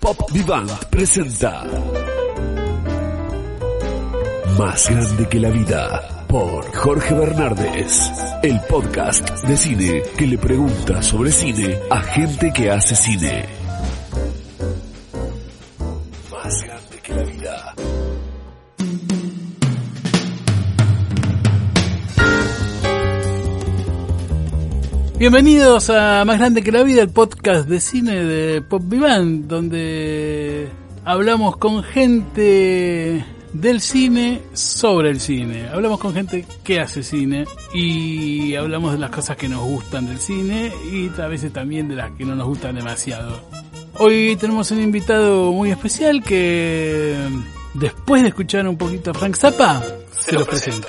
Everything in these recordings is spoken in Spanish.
Pop Vivant presenta Más grande que la vida por Jorge Bernardes, el podcast de cine que le pregunta sobre cine a gente que hace cine. Bienvenidos a Más Grande que la Vida, el podcast de cine de Pop Vivant, donde hablamos con gente del cine sobre el cine. Hablamos con gente que hace cine y hablamos de las cosas que nos gustan del cine y a veces también de las que no nos gustan demasiado. Hoy tenemos un invitado muy especial que después de escuchar un poquito a Frank Zappa, se los presento.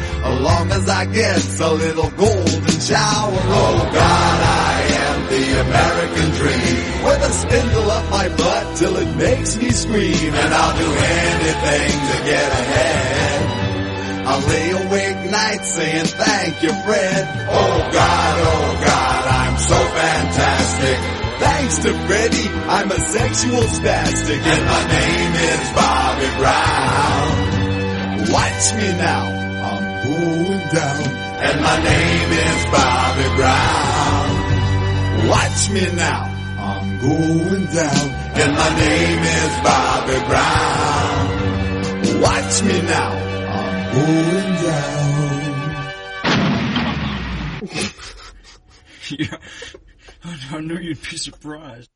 As long as I get a little golden shower. Oh God, I am the American dream. With a spindle up my butt till it makes me scream. And I'll do anything to get ahead. I'll lay awake nights saying thank you, Fred. Oh God, oh God, I'm so fantastic. Thanks to Freddie, I'm a sexual spastic and my name is Bobby Brown. Watch me now, going down. And my name is Bobby Brown. Watch me now, I'm going down. And my name is Bobby Brown. Watch me now, I'm going down. Yeah. I knew you'd be surprised.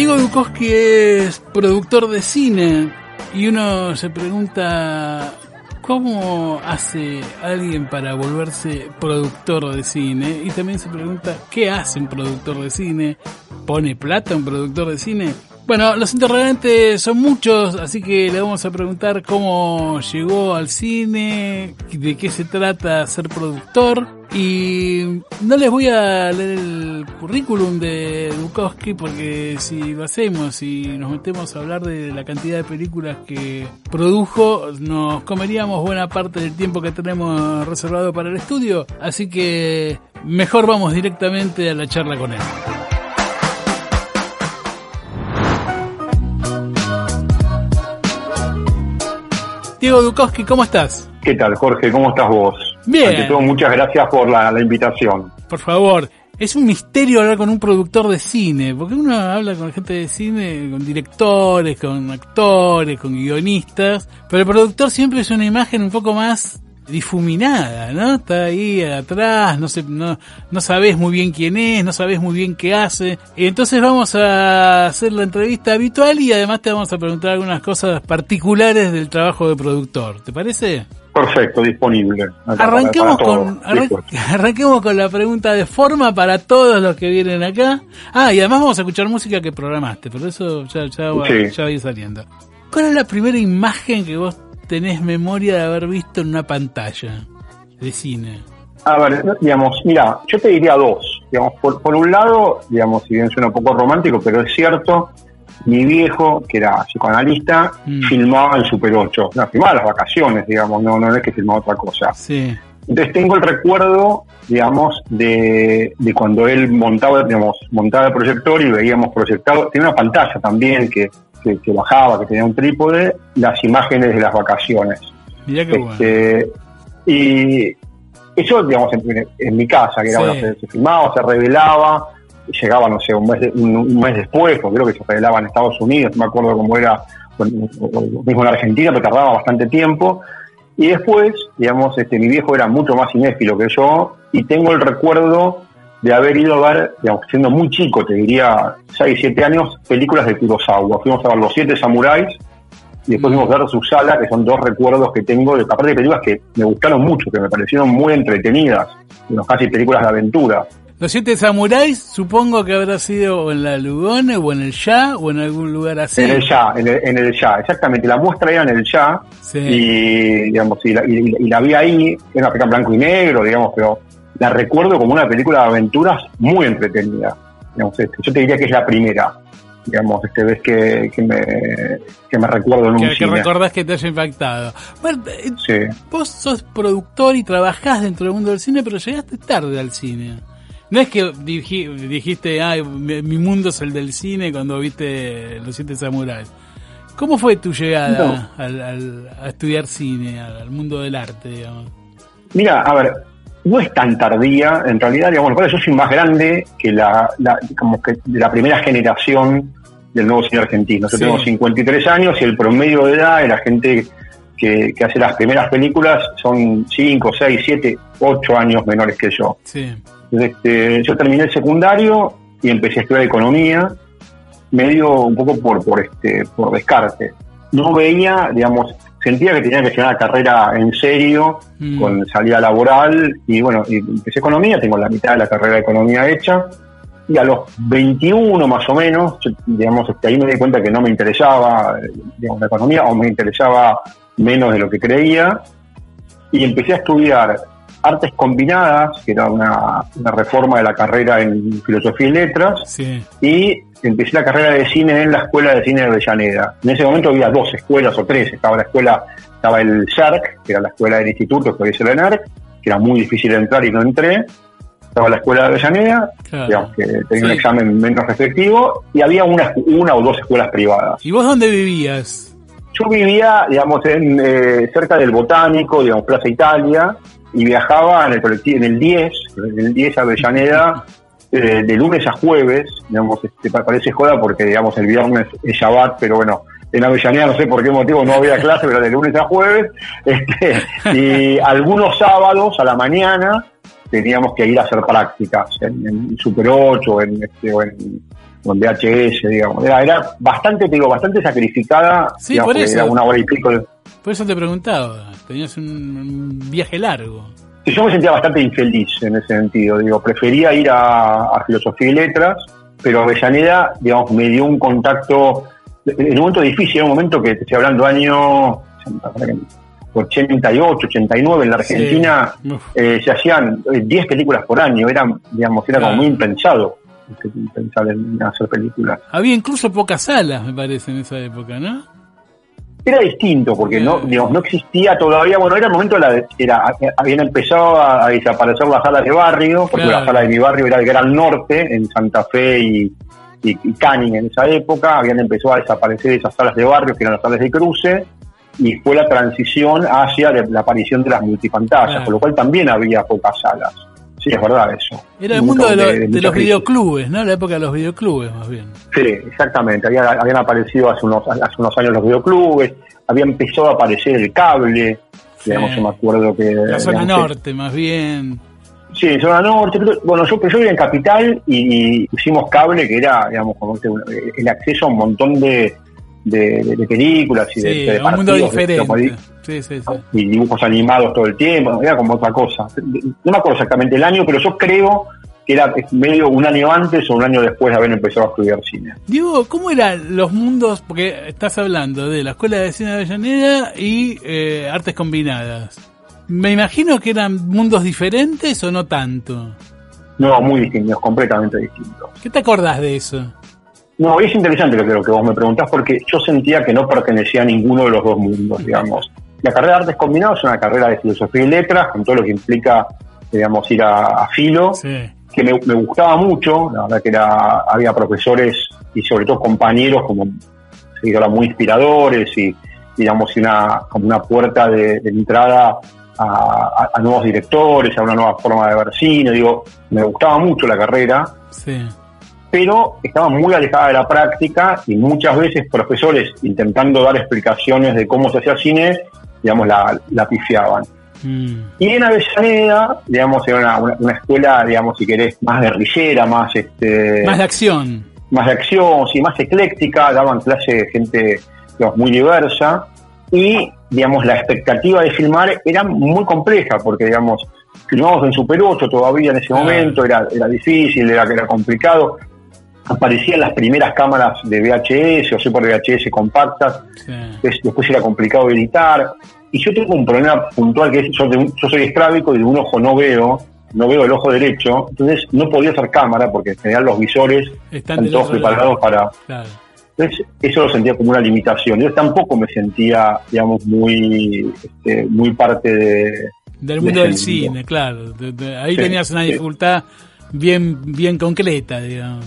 Diego Dukowski es productor de cine y uno se pregunta cómo hace alguien para volverse productor de cine y también se pregunta qué hace un productor de cine, pone plata un productor de cine. Bueno, los interrogantes son muchos, así que le vamos a preguntar cómo llegó al cine, de qué se trata ser productor. Y no les voy a leer el currículum de Bukowski porque si lo hacemos y nos metemos a hablar de la cantidad de películas que produjo, nos comeríamos buena parte del tiempo que tenemos reservado para el estudio. Así que mejor vamos directamente a la charla con él. Diego Dukowski, ¿cómo estás? ¿Qué tal, Jorge? ¿Cómo estás vos? Bien. Ante todo, muchas gracias por la, la invitación. Por favor, es un misterio hablar con un productor de cine, porque uno habla con gente de cine, con directores, con actores, con guionistas, pero el productor siempre es una imagen un poco más difuminada, ¿no? Está ahí atrás, no sé, no, no sabes muy bien quién es, no sabes muy bien qué hace. Entonces vamos a hacer la entrevista habitual y además te vamos a preguntar algunas cosas particulares del trabajo de productor. ¿Te parece? Perfecto, disponible. Arranquemos con, arranquemos con la pregunta de forma para todos los que vienen acá. Ah, y además vamos a escuchar música que programaste, pero eso ya, ya, va, ya va a ir saliendo. ¿Cuál es la primera imagen que vos tenés memoria de haber visto en una pantalla de cine? A ver, digamos, mira, yo te diría dos. Digamos, por, por un lado, digamos, si bien suena un poco romántico, pero es cierto, mi viejo, que era psicoanalista, Mm. filmaba en Super 8. No, filmaba las vacaciones, digamos, no, no es que filmaba otra cosa. Sí. Entonces tengo el recuerdo, digamos, de, de cuando él montaba, digamos, montaba el proyector y veíamos proyectado, tenía una pantalla también que, que, que bajaba, que tenía un trípode, las imágenes de las vacaciones. Mirá qué bueno. Este, y eso, digamos, en, en mi casa, que era, Sí. bueno, se, se filmaba, se revelaba, llegaba, no sé, un mes, de- un, un mes después, porque creo que se revelaba en Estados Unidos, no me acuerdo cómo era, mismo en Argentina, pero tardaba bastante tiempo. Y después, digamos, este, mi viejo era mucho más cinéfilo que yo, y tengo el recuerdo de haber ido a ver, digamos, siendo muy chico, te diría 6, 7 años, películas de Kurosawa. Fuimos a ver Los Siete Samuráis, y después fuimos a ver Susala, que son dos recuerdos que tengo, de aparte de películas que me gustaron mucho, que me parecieron muy entretenidas, casi películas de aventura. Los siete samuráis, supongo que habrá sido en la Lugone o en el Ya o en algún lugar así. En el ya, en el, en el ya, exactamente. La muestra era en el ya, Sí. y, digamos, y, la, y- y la vi ahí, era una blanco y negro, digamos, pero la recuerdo como una película de aventuras muy entretenida. Digamos, este, yo te diría que es la primera, digamos, este vez que, que, me, que me recuerdo en un que, que cine. recordás que te haya impactado. Bueno, eh, Sí. vos sos productor y trabajás dentro del mundo del cine, pero llegaste tarde al cine. No es que diji- dijiste, ay, mi, mi mundo es el del cine cuando viste Los Siete Samuráis. ¿Cómo fue tu llegada al, al- a estudiar cine, al, al mundo del arte, digamos? Mira, a ver, no es tan tardía, en realidad, digamos, bueno, yo soy más grande que la, la- como que de la primera generación del nuevo cine argentino. Yo Sí. tengo 53 años y el promedio de edad de la gente que, que hace las primeras películas son 5, 6, 7, 8 años menores que yo. Sí. Entonces, este, yo terminé el secundario y empecé a estudiar economía, medio un poco por, por, este, por descarte. No veía, digamos, sentía que tenía que hacer una carrera en serio, Mm. con salida laboral, y bueno, y empecé economía, tengo la mitad de la carrera de economía hecha, y a los 21 más o menos, yo, digamos, este, ahí me di cuenta que no me interesaba, digamos, la economía, o me interesaba menos de lo que creía, y empecé a estudiar artes combinadas, que era una, una reforma de la carrera en filosofía y letras, Sí. y empecé la carrera de cine en la Escuela de Cine de Avellaneda. En ese momento había dos escuelas o tres. Estaba la escuela, estaba el SARC, que era la escuela del instituto, que hoy es el ENARC, que era muy difícil entrar y no entré. Estaba la escuela de Avellaneda, Claro. digamos que tenía un examen menos restrictivo, y había una, una o dos escuelas privadas. ¿Y vos dónde vivías? Yo vivía, digamos, en, eh, cerca del Botánico, digamos, Plaza Italia, y viajaba en el colectivo, en el 10, en el 10 a Avellaneda, eh, de lunes a jueves, digamos, este, pa- parece joda porque, digamos, el viernes es Shabbat, pero bueno, en Avellaneda no sé por qué motivo no había clase, pero de lunes a jueves, este, y algunos sábados a la mañana teníamos que ir a hacer prácticas en, en Super 8, en, este, o en, o en VHS, digamos. Era, era bastante, te digo, bastante sacrificada, Sí, digamos, por eso. era una hora y pico. de- Por eso te preguntaba. Tenías un, un viaje largo. Sí, yo me sentía bastante infeliz en ese sentido, digo, prefería ir a, a filosofía y letras, pero Avellaneda, digamos, me dio un contacto, en un momento difícil, en un momento que te estoy hablando año 88, 89 en la Sí. Argentina, Uf. eh, se hacían eh, 10 películas por año, era, digamos, era Claro. como muy impensado pensar en hacer películas. Había incluso pocas salas, me parece, en esa época, ¿no? Era distinto, porque no, digamos, no existía todavía, bueno, era el momento de la, era, habían empezado a, desaparecer las salas de barrio, porque Claro. la sala de mi barrio era el Gran Norte, en Santa Fe y, y, y Canning en esa época, habían empezado a desaparecer esas salas de barrio, que eran las salas de cruce, y fue la transición hacia la, la aparición de las multipantallas, Claro. con lo cual también había pocas salas. Sí, es verdad eso. Era el mundo de, lo- de- los videoclubes, ¿no? La época de los videoclubes, más bien. Sí, exactamente. Había- habían aparecido hace unos, hace unos años los videoclubes, había empezado a aparecer el cable. Digamos, yo me acuerdo que... La zona digamos, norte, más bien. Sí, zona norte. pero, bueno, yo, yo vivía en Capital y, y pusimos cable, que era, digamos, como un- el acceso a un montón de, de, películas y de, Sí, de un mundo diferente. Sí, sí, sí. y dibujos animados todo el tiempo, era como otra cosa. No me acuerdo exactamente el año, pero yo creo que era medio un año antes o un año después de haber empezado a estudiar cine. Diego, ¿cómo eran los mundos? Porque estás hablando de la Escuela de Cine de Avellaneda y eh, Artes Combinadas. Me imagino que eran mundos diferentes o no tanto. No, muy distintos, completamente distintos. ¿Qué te acordás de eso? No, es interesante lo que, lo que vos me preguntás porque yo sentía que no pertenecía a ninguno de los dos mundos, digamos. La carrera de artes combinadas es una carrera de filosofía y letras, con todo lo que implica, digamos, ir a, a filo, Sí. que me, me gustaba mucho, la verdad que era, había profesores y sobre todo compañeros como seguidora muy inspiradores y digamos una como una puerta de, de entrada a nuevos directores, a una nueva forma de ver cine, digo, me gustaba mucho la carrera, Sí. pero estaba muy alejada de la práctica y muchas veces profesores intentando dar explicaciones de cómo se hacía cine, digamos, la, la pifiaban. Mm. Y en Avellaneda, digamos, era una, una- una escuela, digamos, si querés, más guerrillera, más este Más de acción. más de acción, sí, más ecléctica, daban clase de gente digamos, muy diversa y, digamos, la expectativa de filmar era muy compleja porque, digamos, filmamos en Super 8 todavía en ese Claro. momento, era, era difícil, era, era complicado. Aparecían las primeras cámaras de VHS o Super VHS compactas, Sí. es- después era complicado editar. Y yo tengo un problema puntual que es, yo, yo soy estrábico y de un ojo no veo, no veo el ojo derecho, entonces no podía hacer cámara porque en general los visores Están todos preparados lado. para... Claro. Entonces eso lo sentía como una limitación. Yo tampoco me sentía, digamos, muy, este, muy parte de... Del mundo del cine, mundo. claro. De- de- ahí Sí, tenías una sí. dificultad bien, bien concreta, digamos.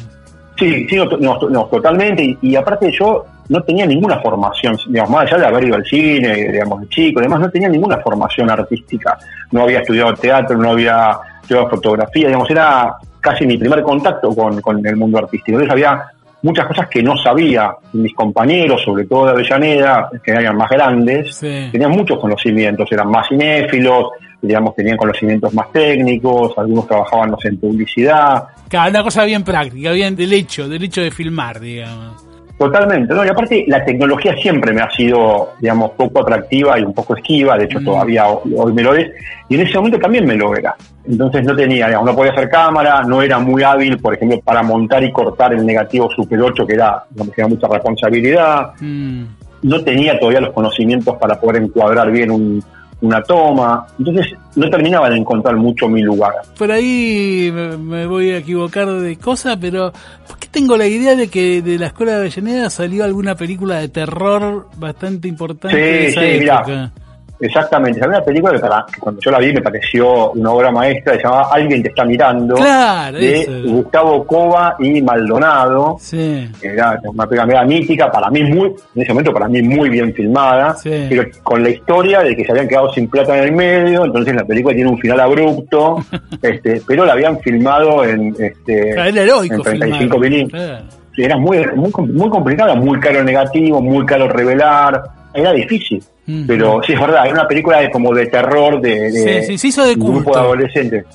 Sí, sí, no, no, totalmente. Y, y aparte yo no tenía ninguna formación, digamos, más allá de haber ido al cine, digamos, de chico, además no tenía ninguna formación artística. No había estudiado teatro, no había estudiado fotografía, digamos, era casi mi primer contacto con, con el mundo artístico. Entonces había muchas cosas que no sabía. Mis compañeros, sobre todo de Avellaneda, que eran más grandes, Sí. tenían muchos conocimientos, eran más cinéfilos, digamos, tenían conocimientos más técnicos, algunos trabajaban, no sé, en publicidad, Claro, una cosa bien práctica, bien del hecho, del hecho de filmar, digamos. Totalmente, ¿no? Y aparte la tecnología siempre me ha sido, digamos, poco atractiva y un poco esquiva, de hecho Mm. todavía ho- hoy me lo es, y en ese momento también me lo era. Entonces no tenía, digamos, no podía hacer cámara, no era muy hábil, por ejemplo, para montar y cortar el negativo Super 8, que era, digamos, tenía mucha responsabilidad, Mm. no tenía todavía los conocimientos para poder encuadrar bien un- una toma, entonces no terminaba de encontrar mucho mi lugar. Por ahí me, me voy a equivocar de cosa, pero ¿por qué tengo la idea de que de la Escuela de Avellaneda salió alguna película de terror bastante importante Sí, de esa sí, mirá. Exactamente, había una película que, para- que cuando yo la vi me pareció una obra maestra, se llamaba Alguien te está mirando. Claro, de eso. Gustavo Cova y Maldonado, Sí, que era una película mítica, para mí muy, en ese momento para mí muy bien filmada, Sí. pero con la historia de que se habían quedado sin plata en el medio, entonces la película tiene un final abrupto, este, pero la habían filmado en, este, Claro, en 35 filmar. milímetros. Claro. Era muy, muy, muy complicado, muy caro negativo, muy caro revelar, era difícil. Mm. Pero sí, es verdad, era una película de, como de terror, de, de Sí, sí, se hizo de grupo de adolescentes.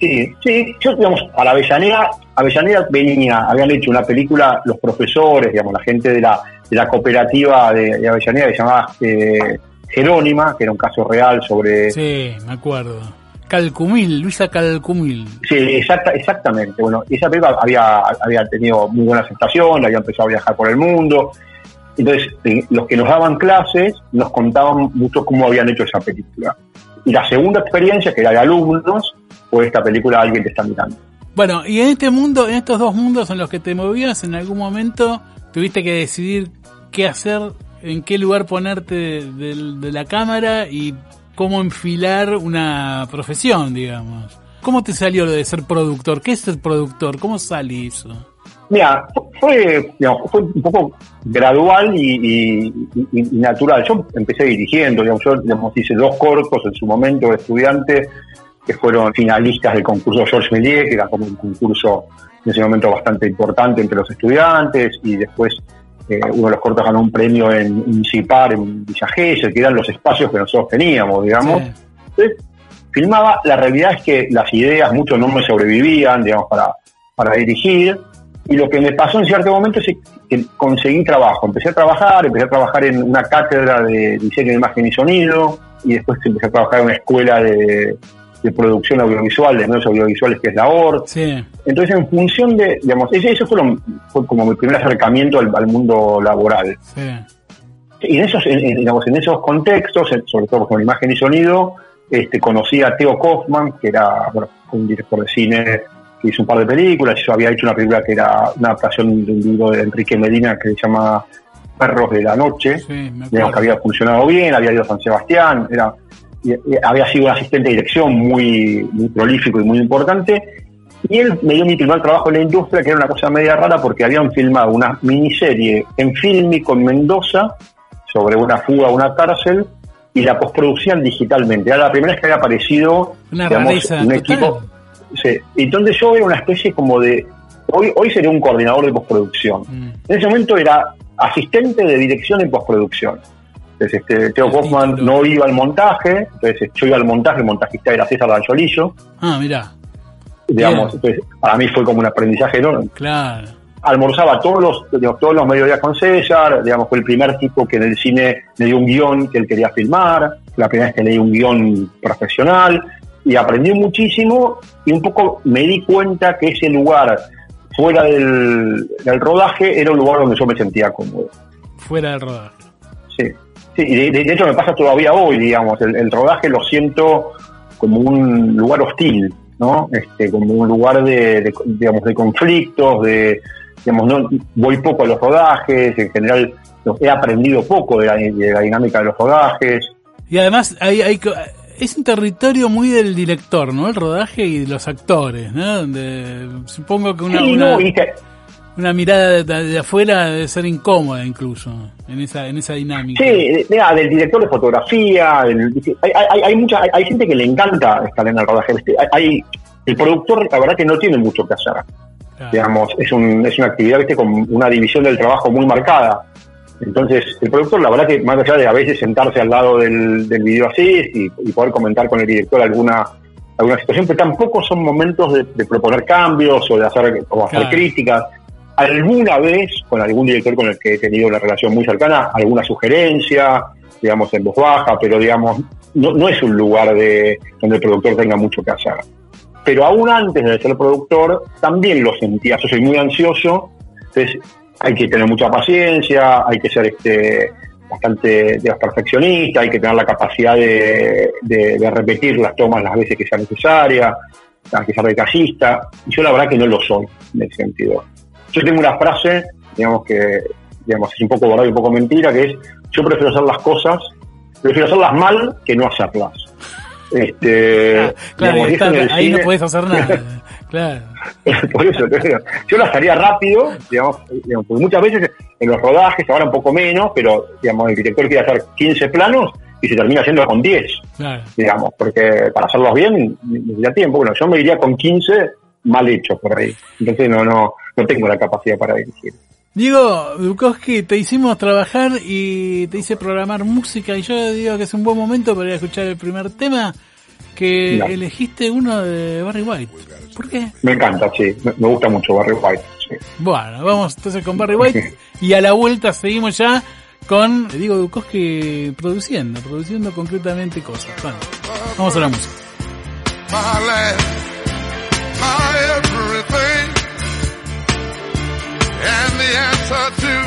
Sí, sí, yo, digamos, para Avellaneda, Avellaneda venía, habían hecho una película, los profesores, digamos, la gente de la, de la cooperativa de, de Avellaneda que se llamaba eh, Jerónima, que era un caso real sobre... Sí, me acuerdo. Calcumil, Luisa Calcumil. Sí, exacta, exactamente. Bueno, esa película había, había tenido muy buena aceptación, había empezado a viajar por el mundo. Entonces, eh, los que nos daban clases nos contaban mucho cómo habían hecho esa película. Y la segunda experiencia, que era de alumnos, fue esta película Alguien te está mirando. Bueno, y en este mundo, en estos dos mundos en los que te movías, en algún momento tuviste que decidir qué hacer, en qué lugar ponerte de, la cámara y cómo enfilar una profesión, digamos. ¿Cómo te salió lo de ser productor? ¿Qué es ser productor? ¿Cómo sale eso? Mira, fue, digamos, fue un poco gradual y, y- y- y natural. Yo empecé dirigiendo, digamos, yo digamos, hice dos cortos en su momento de estudiante que fueron finalistas del concurso Georges Méliès, que era como un concurso en ese momento bastante importante entre los estudiantes, y después eh, uno de los cortos ganó un premio en Incipar, en Villa Gesell, que eran los espacios que nosotros teníamos, digamos. Sí. Entonces, filmaba, la realidad es que las ideas muchos no me sobrevivían, digamos, para, para dirigir, y lo que me pasó en cierto momento es que conseguí trabajo, empecé a trabajar, empecé a trabajar en una cátedra de diseño de imagen y sonido, y después empecé a trabajar en una escuela de, de producción audiovisual, de medios audiovisuales, que es la ORT, Sí. entonces, en función de, digamos, eso fue, lo- fue como mi primer acercamiento al, al mundo laboral. Sí. Y en esos, en, en- digamos, en esos contextos, sobre todo con imagen y sonido, este, conocí a Theo Kaufman, que era bueno, un director de cine hizo un par de películas. Yo había hecho una película que era una adaptación de un libro de Enrique Medina que se llama Perros de la Noche, Sí, digamos, que había funcionado bien, había ido a San Sebastián, era, había sido un asistente de dirección muy, muy prolífico y muy importante. Y él me dio mi primer trabajo en la industria, que era una cosa media rara, porque habían filmado una miniserie en Filmico en Mendoza sobre una fuga a una cárcel y la postproducían digitalmente. Era la primera vez que había aparecido Una digamos, un total. equipo. Sí. Entonces yo era una especie como de. Hoy, hoy sería un coordinador de postproducción. Mm. En ese momento era asistente de dirección en postproducción. Entonces, este, Teo título. no iba al montaje, entonces yo iba al montaje, el montajista era César Danzolillo, Ah, mirá, digamos, entonces para mí fue como un aprendizaje enorme. claro. Almorzaba todos los, digamos, todos los mediodías con César, digamos, fue el primer tipo que en el cine le dio un guion que él quería filmar, la primera vez que leí un guion profesional, y aprendí muchísimo, y un poco me di cuenta que ese lugar fuera del, del rodaje era un lugar donde yo me sentía cómodo. Fuera del rodaje. Sí, sí y de, hecho me pasa todavía hoy, digamos, el, el rodaje lo siento como un lugar hostil, ¿no? Este, como un lugar de, de, digamos, de conflictos, de, digamos, no, voy poco a los rodajes, en general he aprendido poco de la, de la dinámica de los rodajes. Y además hay, hay es un territorio muy del director, ¿no? El rodaje y los actores, ¿no? Donde supongo que una, Sí, una, no, y que- una mirada de, de afuera debe ser incómoda incluso en esa en esa dinámica. Sí, mira, del director de fotografía, del- hay, hay, hay mucha, hay, hay gente que le encanta estar en el rodaje. Hay, hay- el productor, la verdad que no tiene mucho que hacer. Claro. digamos, es, un, es una actividad ¿viste? con una división del trabajo muy marcada. Entonces, el productor, la verdad que más allá de a veces sentarse al lado del, del video así y, y poder comentar con el director alguna alguna situación, pero tampoco son momentos de, de proponer cambios o de hacer, o hacer Claro. críticas. Alguna vez, con algún director con el que he tenido una relación muy cercana, alguna sugerencia, digamos, en voz baja, pero digamos, no, no es un lugar de donde el productor tenga mucho que hacer pero aún antes de ser productor también lo sentía. Yo soy muy ansioso, entonces hay que tener mucha paciencia, hay que ser este bastante perfeccionista, hay que tener la capacidad de, de- de repetir las tomas las veces que sea necesaria, hay que ser detallista, y yo la verdad que no lo soy en ese sentido. Yo tengo una frase, digamos que digamos, es un poco verdad y un poco mentira, que es yo prefiero hacer las cosas, prefiero hacerlas mal que no hacerlas. Este, Ah, claro, digamos, está- ahí no puedes hacer nada. claro. por eso yo las haría rápido, digamos, digamos, porque muchas veces en los rodajes, ahora un poco menos, pero digamos, el director quiere hacer 15 planos y se termina haciendo con 10, Claro. digamos, porque para hacerlos bien necesita tiempo. Bueno, yo me iría con 15 mal hechos por ahí. Entonces no, no, no tengo la capacidad para dirigir. Diego Bukowski, te hicimos trabajar y te hice programar música y yo digo que es un buen momento para ir a escuchar el primer tema que elegiste uno de Barry White. ¿Por qué? Me encanta, sí, me, gusta mucho Barry White. sí. Bueno, vamos entonces con Barry White y a la vuelta seguimos ya con Diego Bukowski produciendo, produciendo concretamente cosas. Bueno, vamos a la música. my life, my everything, and the answer to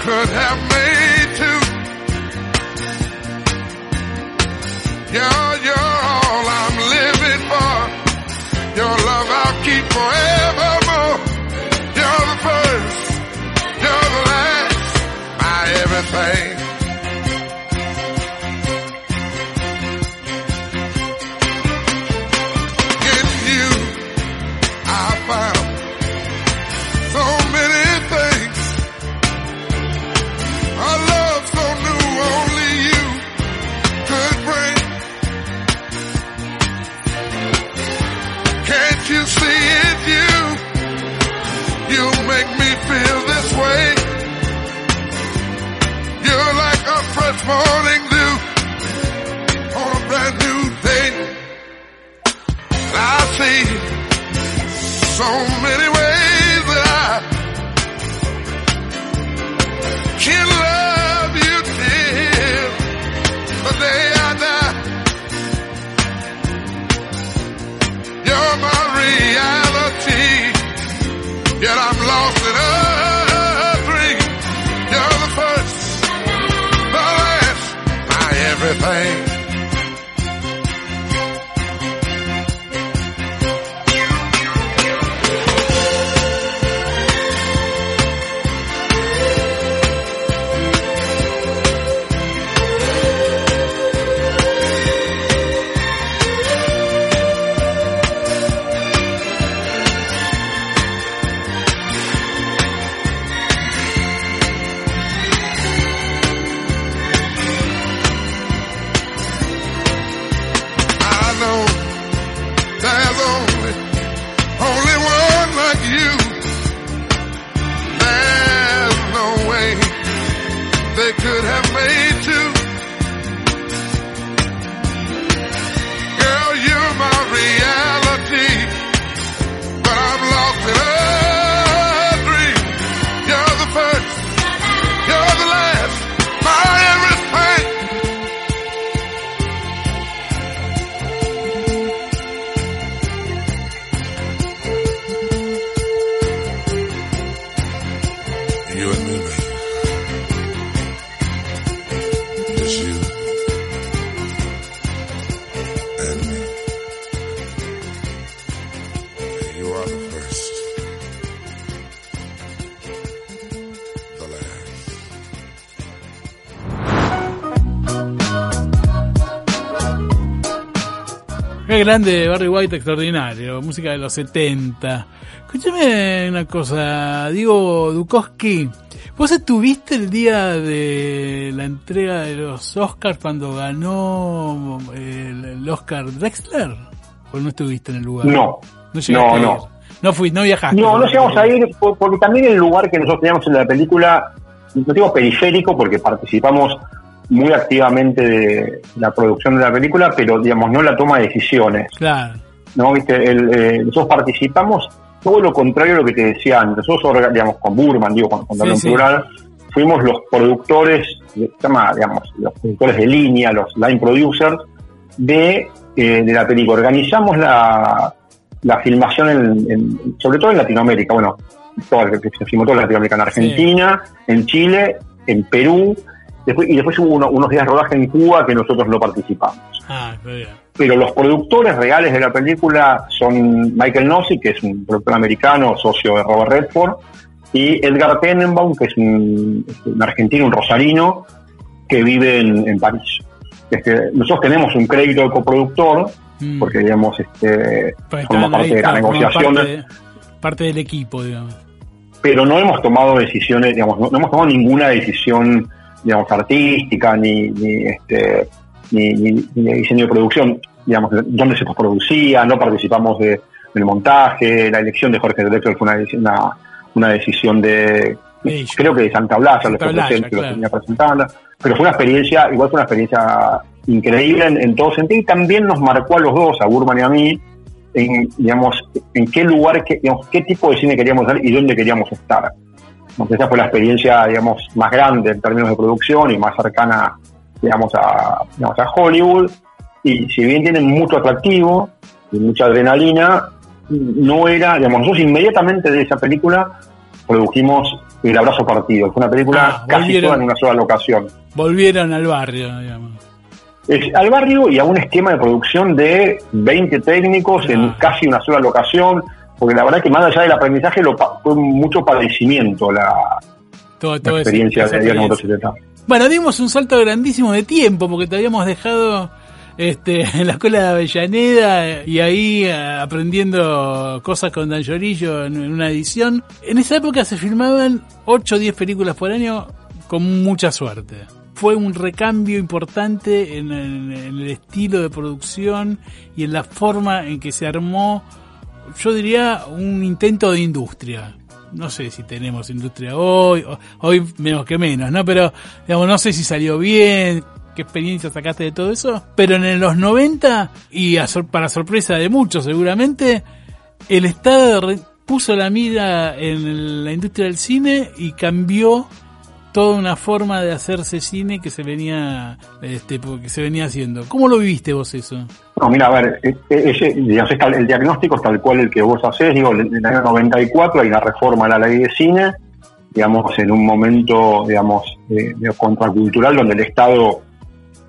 could have made two. You're, you're all I'm living for. Your love I'll keep forevermore. You're the first, you're the last, my everything. Feel this way. You're like a fresh morning dew on a brand new day. I see so many ways that I can love you till the day I die. You're my reality, yet I'm grande Barry White, extraordinario. Música de los 70. Escúchame una cosa, Diego Dukowski. ¿Vos estuviste el día de la entrega de los Oscars cuando ganó el, el Oscar Drexler? ¿O no estuviste en el lugar? No, no, ir. no. No fuiste, no viajaste. No, no llegamos a ir por- porque también el lugar que nosotros teníamos en la película, no digo periférico porque participamos muy activamente de la producción de la película, pero digamos no en la toma de decisiones. Claro. ¿no? ¿Viste? El, eh, nosotros participamos todo lo contrario a lo que te decía antes. Nosotros, digamos, con Burman, digo, Sí, en sí. plural, fuimos los productores, se llama, digamos, los productores de línea, los line producers de, eh, de la película. Organizamos la, la filmación, en, en- sobre todo en Latinoamérica, bueno, toda, se filmó toda Latinoamérica, en Argentina, en Chile, en Perú, después, y después hubo uno- unos días de rodaje en Cuba que nosotros no participamos Ah, bien. pero los productores reales de la película son Michael Nossi, que es un productor americano, socio de Robert Redford, y Edgar Tenenbaum, que es un, argentino, un rosarino, que vive en, en París. Este, nosotros tenemos un crédito de coproductor, Mm. porque digamos, este, Pues forma parte ahí, de forman negociaciones, Parte, de- parte del equipo, digamos. pero no hemos tomado decisiones, digamos, no, no hemos tomado ninguna decisión, digamos, artística, ni, ni este, ni, ni- diseño de producción, digamos, de dónde se producía, no participamos de, del montaje, la elección de Jorge Drexler fue una, una, una decisión de, creo que de Santa Blasa, los Blasa, presentes, que lo claro. tenía presentando, pero fue una experiencia, igual fue una experiencia increíble en, en todo sentido y también nos marcó a los dos, a Burman y a mí, en, digamos, en qué lugar, qué, digamos, qué tipo de cine queríamos hacer y dónde queríamos estar. Entonces esa fue la experiencia, digamos, más grande en términos de producción y más cercana, digamos, a, digamos, a Hollywood. Y si bien tienen mucho atractivo y mucha adrenalina, no era, digamos, nosotros inmediatamente de esa película produjimos El Abrazo Partido. Fue una película Ah, casi toda en una sola locación. Volvieron al barrio, digamos. Es al barrio y a un esquema de producción de 20 técnicos en Ah. casi una sola locación, porque la verdad que más allá del aprendizaje lo fue mucho padecimiento la, Todo, la todo ese- experiencia esa de Diario. Motocicleta. Bueno, dimos un salto grandísimo de tiempo porque te habíamos dejado este, en la escuela de Avellaneda y ahí eh, aprendiendo cosas con Dan Llorillo en, en una edición. En esa época se filmaban 8 o 10 películas por año con mucha suerte. Fue un recambio importante en el estilo de producción y en la forma en que se armó, yo diría, un intento de industria. No sé si tenemos industria hoy, hoy menos que menos, ¿no? Pero, digamos, no sé si salió bien, qué experiencia sacaste de todo eso. Pero en los 90, y para sorpresa de muchos seguramente, el Estado puso la mira en la industria del cine y cambió toda una forma de hacerse cine que se venía este que se venía haciendo. ¿Cómo lo viviste vos eso? No, mira, a ver, e- e- ese, digamos, el diagnóstico es tal cual el que vos hacés, digo, en el año 94 hay una reforma a la ley de cine, digamos, en un momento, digamos, eh, contracultural donde el Estado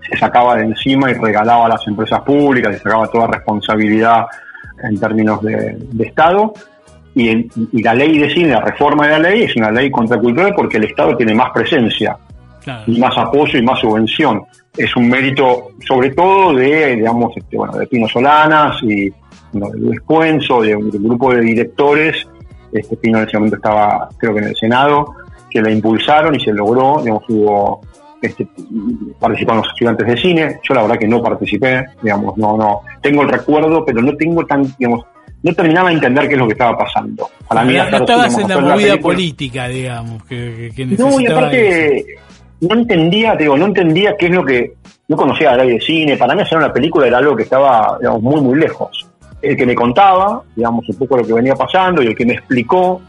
se sacaba de encima y regalaba a las empresas públicas, y sacaba toda responsabilidad en términos de, de Estado. Y, el- y la ley de cine, la reforma de la ley, es una ley contracultural porque el Estado tiene más presencia Claro. y más apoyo y más subvención. Es un mérito, sobre todo, de, digamos, este, bueno, de Pino Solanas y bueno, de Luis de un, grupo de directores. Este Pino en ese momento estaba, creo que en el Senado, que la impulsaron y se logró, digamos, hubo, este, participaron los estudiantes de cine. Yo la verdad que no participé, digamos, no, no, tengo el recuerdo, pero no tengo tan, digamos, no terminaba de entender qué es lo que estaba pasando. Para mí, no, no estabas en la movida política, digamos, que, que- que no, y aparte. No entendía, te digo, no entendía qué es lo que. No conocía la ley de cine. Para mí hacer una película era algo que estaba, digamos, muy, muy lejos. El que me contaba, digamos, un poco lo que venía pasando y el que me explicó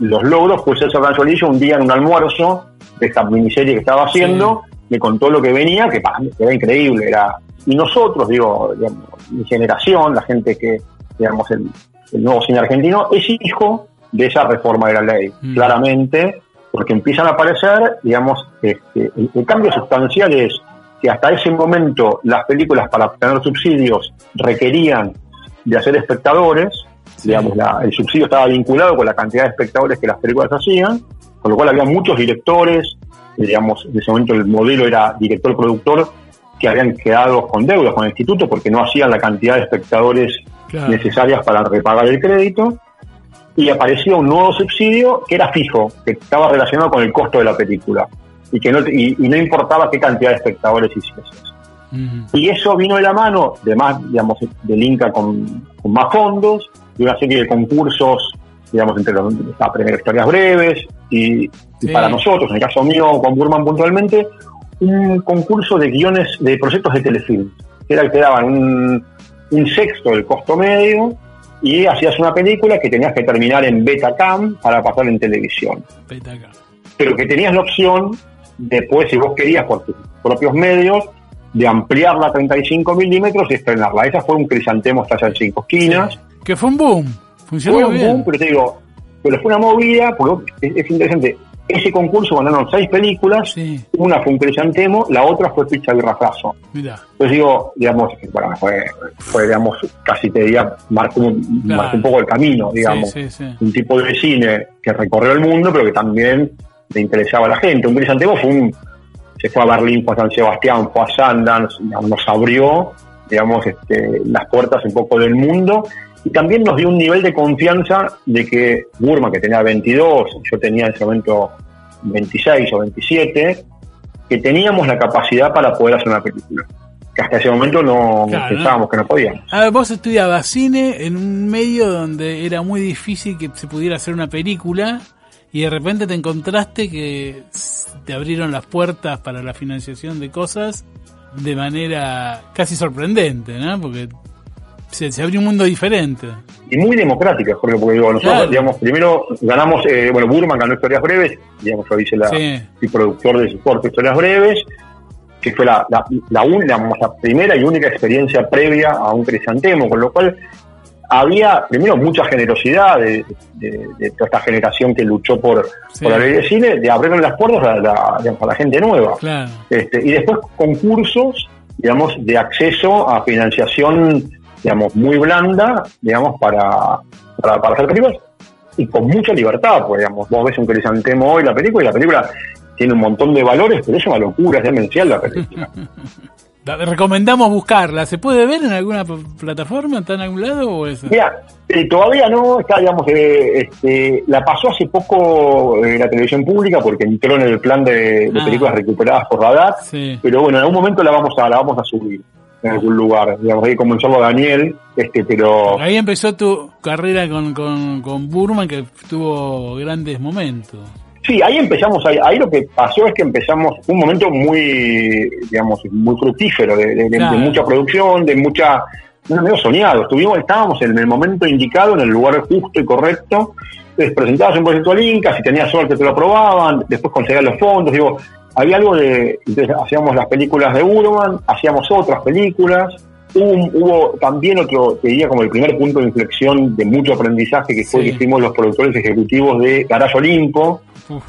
los logros fue César Ranzolillo un día en un almuerzo de esta miniserie que estaba haciendo, me contó lo que venía, que para mí era increíble. Era, y nosotros, digo, digamos, mi generación, la gente que, digamos, el, el nuevo cine argentino, es hijo de esa reforma de la ley, Mm. claramente, porque empiezan a aparecer, digamos, este, el, el cambio sustancial es que hasta ese momento las películas para obtener subsidios requerían de hacer espectadores, digamos, la- el subsidio estaba vinculado con la cantidad de espectadores que las películas hacían, con lo cual había muchos directores, eh, digamos, en ese momento el modelo era director-productor, que habían quedado con deudas con el instituto porque no hacían la cantidad de espectadores Claro. necesarias para repagar el crédito y apareció un nuevo subsidio que era fijo, que estaba relacionado con el costo de la película y que no, y, y no importaba qué cantidad de espectadores hicieses. Ujú. Y eso vino de la mano de más, digamos, del Inca con, con más fondos, de una serie de concursos, digamos, entre los, la primera historias breves, y, para nosotros, en el caso mío, con Burman puntualmente, un concurso de guiones de proyectos de telefilm, que era el que daban un, un sexto del costo medio, y hacías una película que tenías que terminar en Betacam para pasar en televisión pero que tenías la opción después, si vos querías por tus propios medios, de ampliarla a 35 milímetros y estrenarla. Esa fue un crisantemo hasta allá en cinco esquinas. Que fue un boom. Funcionó Fue un bien. boom, pero te digo, pero fue una movida, porque es, es interesante. Ese concurso ganaron seis películas, Sí, una fue un crisantemo, la otra fue Pizza y Rafrazo. mira. Entonces digo, digamos, bueno, fue, fue digamos, casi te diría, marcó, un- Claro. marcó un poco el camino, digamos Sí, sí, sí. un tipo de cine que recorrió el mundo, pero que también le interesaba a la gente. Un Crisantemo fue un, se fue a Berlín, fue a San Sebastián, fue a Sundance, digamos, nos abrió, digamos, este, las puertas un poco del mundo y también nos dio un nivel de confianza de que Burma, que tenía 22, yo tenía en ese momento 26 o 27, que teníamos la capacidad para poder hacer una película. Que hasta ese momento no Claro, pensábamos que no podíamos. A ver, vos estudiabas cine en un medio donde era muy difícil que se pudiera hacer una película y de repente te encontraste que te abrieron las puertas para la financiación de cosas de manera casi sorprendente, ¿no? Porque se, se abrió un mundo diferente. y muy democrática, Jorge, porque digo, nosotros, Claro. digamos, primero ganamos, eh, bueno, Burman ganó Historias Breves, digamos, yo hice la, Sí. fui productor de su corto Historias Breves, que fue la, la, la, un- la primera y única experiencia previa a un crisantemo, con lo cual había, primero, mucha generosidad de, de- de toda esta generación que luchó por, Sí. por la ley de cine, de abrir las puertas a la, digamos, a la gente nueva. Claro. Este, y después concursos, digamos, de acceso a financiación, digamos, muy blanda, digamos, para, para, para hacer películas y con mucha libertad, pues, digamos, vos ves un crisantemo hoy la película y la película tiene un montón de valores, pero es una locura, es demencial la película. La- Recomendamos buscarla. ¿Se puede ver en alguna plataforma? ¿Está en algún lado o eso? Mira, eh, todavía no, está, digamos, eh, este, la pasó hace poco eh, la televisión pública porque entró en el plan de, de Ah. películas recuperadas por Radar, Sí. pero bueno, en algún momento la vamos a la vamos a subir en algún lugar. Digamos, hay que convencerlo a Daniel, este, pero Ahí empezó tu carrera con, con, con Burman, que tuvo grandes momentos. Sí, ahí empezamos, ahí, ahí lo que pasó es que empezamos un momento muy, digamos, muy fructífero, de, de- de- Claro. de mucha producción, de mucha, no, medio soñado, estuvimos, estábamos en el momento indicado, en el lugar justo y correcto, les presentabas un proyecto al Inca, si tenías suerte te lo aprobaban, después conseguías los fondos, digo, había algo de, entonces hacíamos las películas de Burman, hacíamos otras películas, hubo, también otro, te diría como el primer punto de inflexión de mucho aprendizaje que fue Sí. que fuimos los productores ejecutivos de Garage Olimpo, Uf.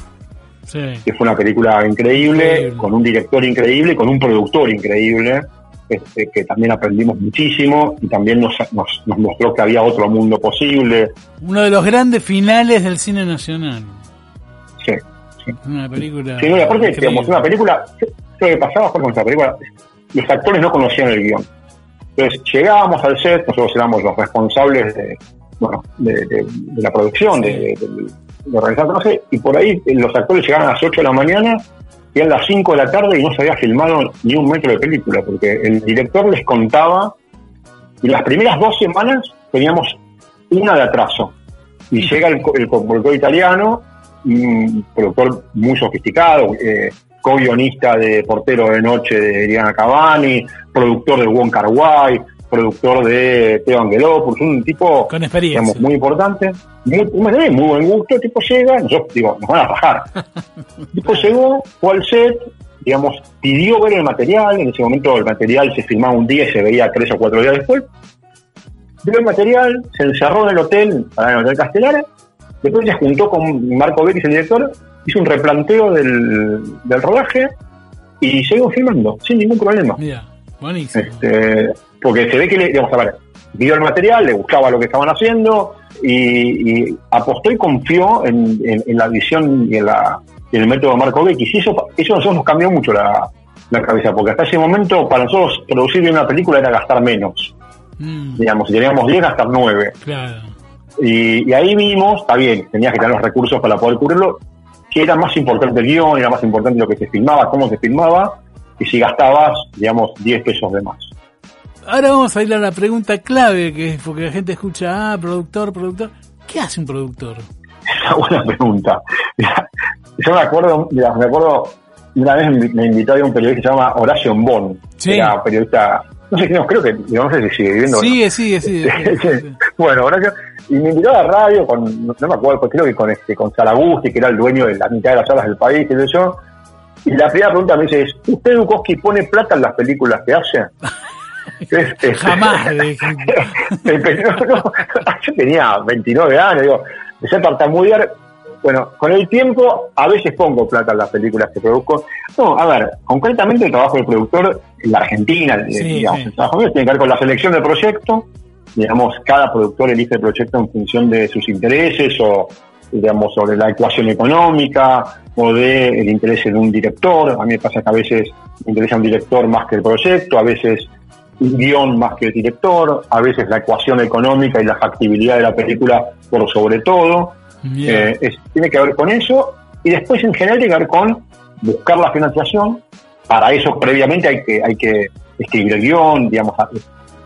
Sí. que fue una película increíble, Increíble. con un director increíble, con un productor increíble, este, que también aprendimos muchísimo y también nos, nos, nos mostró que había otro mundo posible. Uno de los grandes finales del cine nacional. Una película. sí no, aparte, digamos, una película, lo que pasaba fue con esa película, los actores no conocían el guion. Entonces llegábamos al set, nosotros éramos los responsables de, bueno, de, de- de la producción, de, de- organizar proceso, y por ahí eh, los actores llegaban a las 8 de la mañana y eran las 5 de la tarde y no se había filmado ni un metro de película, porque el director les contaba, y las primeras dos semanas teníamos una de atraso. Y llega el, el italiano, un productor muy sofisticado, eh, co-guionista de Portero de Noche de Diana Cavani, productor de Wong Kar Wai, productor de Teo Angelopoulos, un tipo Con experiencia. digamos, muy importante, muy, muy, muy buen gusto, el tipo llega, nosotros digo, nos van a rajar. El tipo llegó, fue al set, digamos, pidió ver el material, en ese momento el material se filmaba un día y se veía tres o cuatro días después, vio el material, se encerró en el hotel, para el Hotel Castelara, después se juntó con Marco Betis, el director, hizo un replanteo del, del rodaje y siguió filmando, sin ningún problema. Mira, buenísimo. Este, porque se ve que, le, digamos, a ver, vio el material, le gustaba lo que estaban haciendo y, y apostó y confió en, en- en la visión y en, la, en el método de Marco Beckis. Y eso, eso a nosotros nos cambió mucho la, la cabeza, porque hasta ese momento para nosotros producir bien una película era gastar menos. Mm, Digamos, si teníamos 10, gastar 9. claro. Y, y ahí vimos, está bien, tenías que tener los recursos para poder cubrirlo, que era más importante el guion, era más importante lo que se filmaba, cómo se filmaba, y si gastabas, digamos, 10 pesos de más. Ahora vamos a ir a la pregunta clave, que es porque la gente escucha, ah, productor, productor. ¿Qué hace un productor? Una buena pregunta. Yo me acuerdo, me acuerdo, una vez me- invitó a un periodista que se llama Horacio Bon, Sí. que era periodista, no sé, no, creo que, no sé si sigue viviendo. no. Sigue, sigue, sigue. Bueno, Horacio, y me invitó a la radio con, no, me acuerdo, pues creo que con este, con Salagusti, que era el dueño de la mitad de las salas del país, qué sé yo. Y la primera pregunta me dice es, ¿usted Bukowski pone plata en las películas que hace? Es- es- Jamás. dije. no, no, yo tenía 29 años, digo, empecé a tartamudear. Bueno, con el tiempo a veces pongo plata en las películas que produzco. No, a ver, concretamente el trabajo del productor en la Argentina, eh, Sí, digamos, sí. el trabajo tiene que ver con la selección del proyecto. Digamos, cada productor elige el proyecto en función de sus intereses o, digamos, sobre la ecuación económica o del el interés en un director. A mí me pasa que a veces me interesa un director más que el proyecto, a veces un guion más que el director, a veces la ecuación económica y la factibilidad de la película por sobre todo. Eh, tiene que ver con eso y después en general tiene que ver con buscar la financiación. Para eso previamente hay que, hay que escribir el guion, digamos,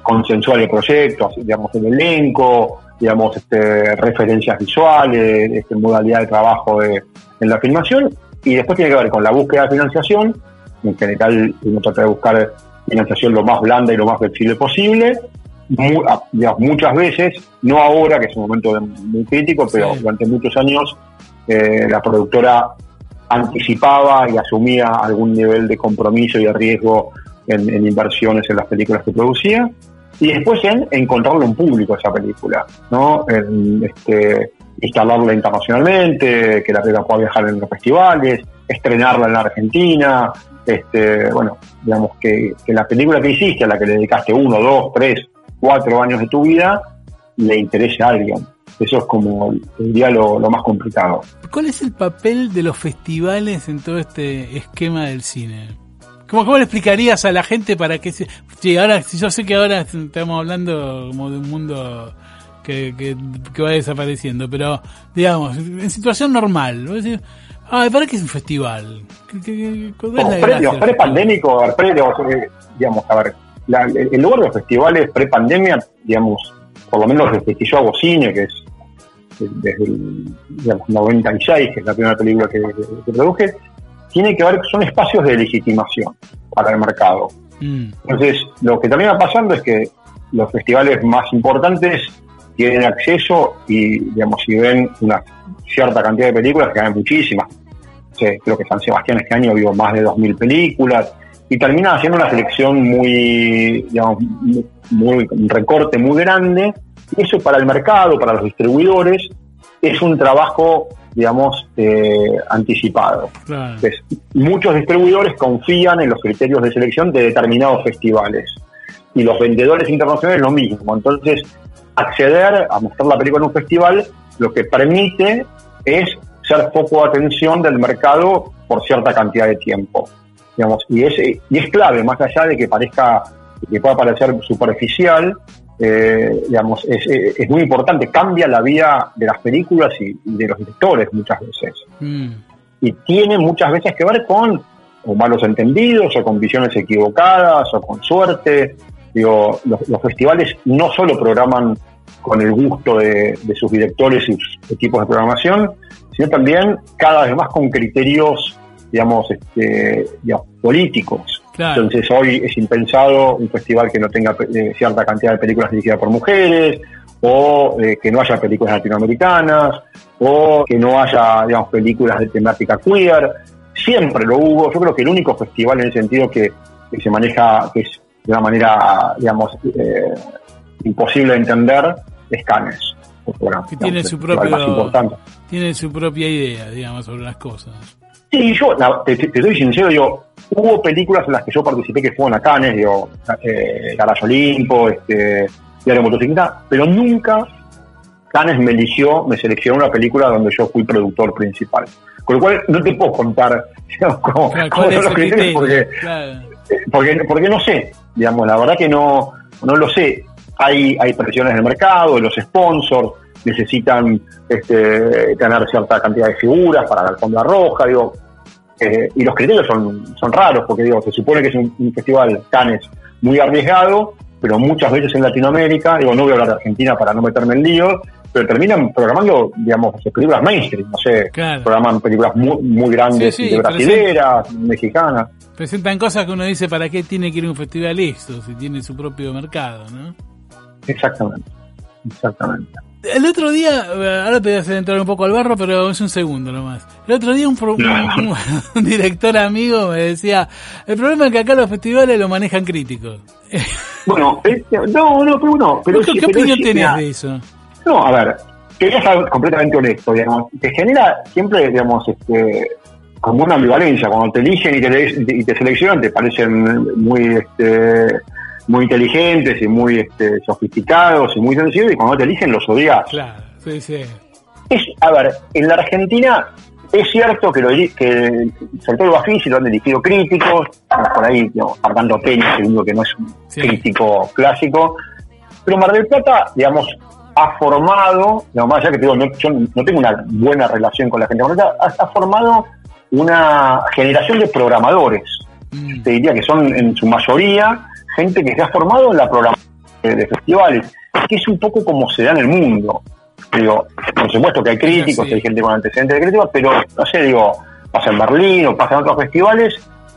consensuar el proyecto, digamos, el elenco, digamos, este, referencias visuales, este, modalidad de trabajo de- en la filmación y después tiene que ver con la búsqueda de financiación. En general uno trata de buscar financiación lo más blanda y lo más flexible posible. Digamos, muchas veces, no ahora, que es un momento muy crítico, pero Sí. durante muchos años eh, la productora anticipaba y asumía algún nivel de compromiso y de riesgo en, en inversiones en las películas que producía. Y después en encontrarle un público a esa película, ¿no? En, este, instalarla internacionalmente, que la película pueda viajar en los festivales, estrenarla en la Argentina, este, bueno, digamos que, que la película que hiciste, a la que le dedicaste uno, dos, tres, cuatro años de tu vida, le interese a alguien. Eso es como, diría, lo, lo más complicado. ¿Cuál es el papel de los festivales en todo este esquema del cine? ¿Cómo, cómo le explicarías a la gente para que se... Sí, ahora, si yo sé que ahora estamos hablando como de un mundo que, que, que va desapareciendo, pero digamos, en situación normal, decís, ay, ¿para qué es un festival? ¿Qué, qué- qué- cuál es No, la pre, digamos, pre-pandémico, pre- digamos, eh, digamos, a ver, la- el lugar de los festivales pre-pandemia, digamos, por lo menos desde que yo hago cine, que es desde el digamos, 96, que es la primera película que, que produje, tiene que ver, son espacios de legitimación para el mercado. Mm, Entonces, lo que termina pasando es que los festivales más importantes tienen acceso y, digamos, si ven una cierta cantidad de películas, que hay muchísimas, creo que San Sebastián este año vio más de 2.000 películas, y termina haciendo una selección muy, digamos, muy, muy- un recorte muy grande, y eso para el mercado, para los distribuidores, es un trabajo, digamos, eh, anticipado. claro. Entonces, muchos distribuidores confían en los criterios de selección de determinados festivales. Y los vendedores internacionales lo mismo. Entonces, acceder a mostrar la película en un festival lo que permite es ser foco de atención del mercado por cierta cantidad de tiempo. Digamos, y, es, y es clave, más allá de que parezca, que pueda parecer superficial, eh, digamos, es, es- es muy importante, cambia la vida de las películas y, y de los directores muchas veces Mm, y tiene muchas veces que ver con o malos entendidos o con visiones equivocadas o con suerte. Digo, los, los festivales no solo programan con el gusto de, de sus directores y sus equipos de programación, sino también cada vez más con criterios, digamos, este, digamos, políticos. Claro. Entonces hoy es impensado un festival que no tenga eh, cierta cantidad de películas dirigidas por mujeres, o eh, que no haya películas latinoamericanas, o que no haya, digamos, películas de temática queer. Siempre lo hubo. Yo creo que el único festival en el sentido que, que se maneja, que es de una manera, digamos, eh, imposible de entender, es Cannes. Bueno, que digamos, tiene el su propio tiene su propia idea, digamos, sobre las cosas. Sí, yo la- te, te- te soy sincero, digo, hubo películas en las que yo participé que fueron a Cannes, digo, eh, Olimpo, este, Diario Motocicleta, pero nunca Cannes me eligió, me seleccionó una película donde yo fui productor principal. Con lo cual no te puedo contar digamos, cómo, Claro, cómo ¿cuál es son los criterios, porque Claro. porque, porque no sé, digamos, la verdad que no, no lo sé. Hay, hay presiones del mercado, los sponsors necesitan este, tener cierta cantidad de figuras para la alfombra roja, digo, eh, y los criterios son, son raros, porque digo, se supone que es un, un festival Cannes muy arriesgado, pero muchas veces en Latinoamérica, digo, no voy a hablar de Argentina para no meterme en lío, pero terminan programando, digamos, películas mainstream, no sé, Claro. programan películas muy, muy grandes Sí, sí, de brasileras, mexicanas. Presentan cosas que uno dice, ¿para qué tiene que ir a un festival esto? Si tiene su propio mercado, ¿no? Exactamente, exactamente. El otro día, eh, ahora te voy a hacer entrar un poco al barro, pero es un segundo nomás. El otro día un, pro- un- un- un director amigo me decía, el problema es que acá los festivales lo manejan críticos. Bueno, este, no, no, pero no. Pero ¿Qué, sí, qué pero opinión sí, mira, de eso? No, a ver, quería ser completamente honesto, digamos. Te genera siempre, digamos, este, como una ambivalencia. Cuando te eligen y te, y te seleccionan, te parecen muy, este, muy inteligentes y muy este, sofisticados y muy sencillos, y cuando te eligen los odias. Claro, sí, sí. Es, a ver, en la Argentina es cierto que, lo, que sobre todo el lo han dirigido críticos, por ahí, digamos, Fernando Peña, segundo que no es un Sí. crítico clásico, pero Mar del Plata, digamos, ha formado, digamos, más allá que digo, no, yo no tengo una buena relación con la gente de Mar del Plata, ha, ha formado una generación de programadores, Mm, te diría que son en su mayoría gente que se ha formado en la programación de, festivales, que es un poco como se da en el mundo. Digo, por supuesto que hay críticos, Sí. hay gente con antecedentes de críticos, pero no sé, digo, pasa en Berlín o pasa en otros festivales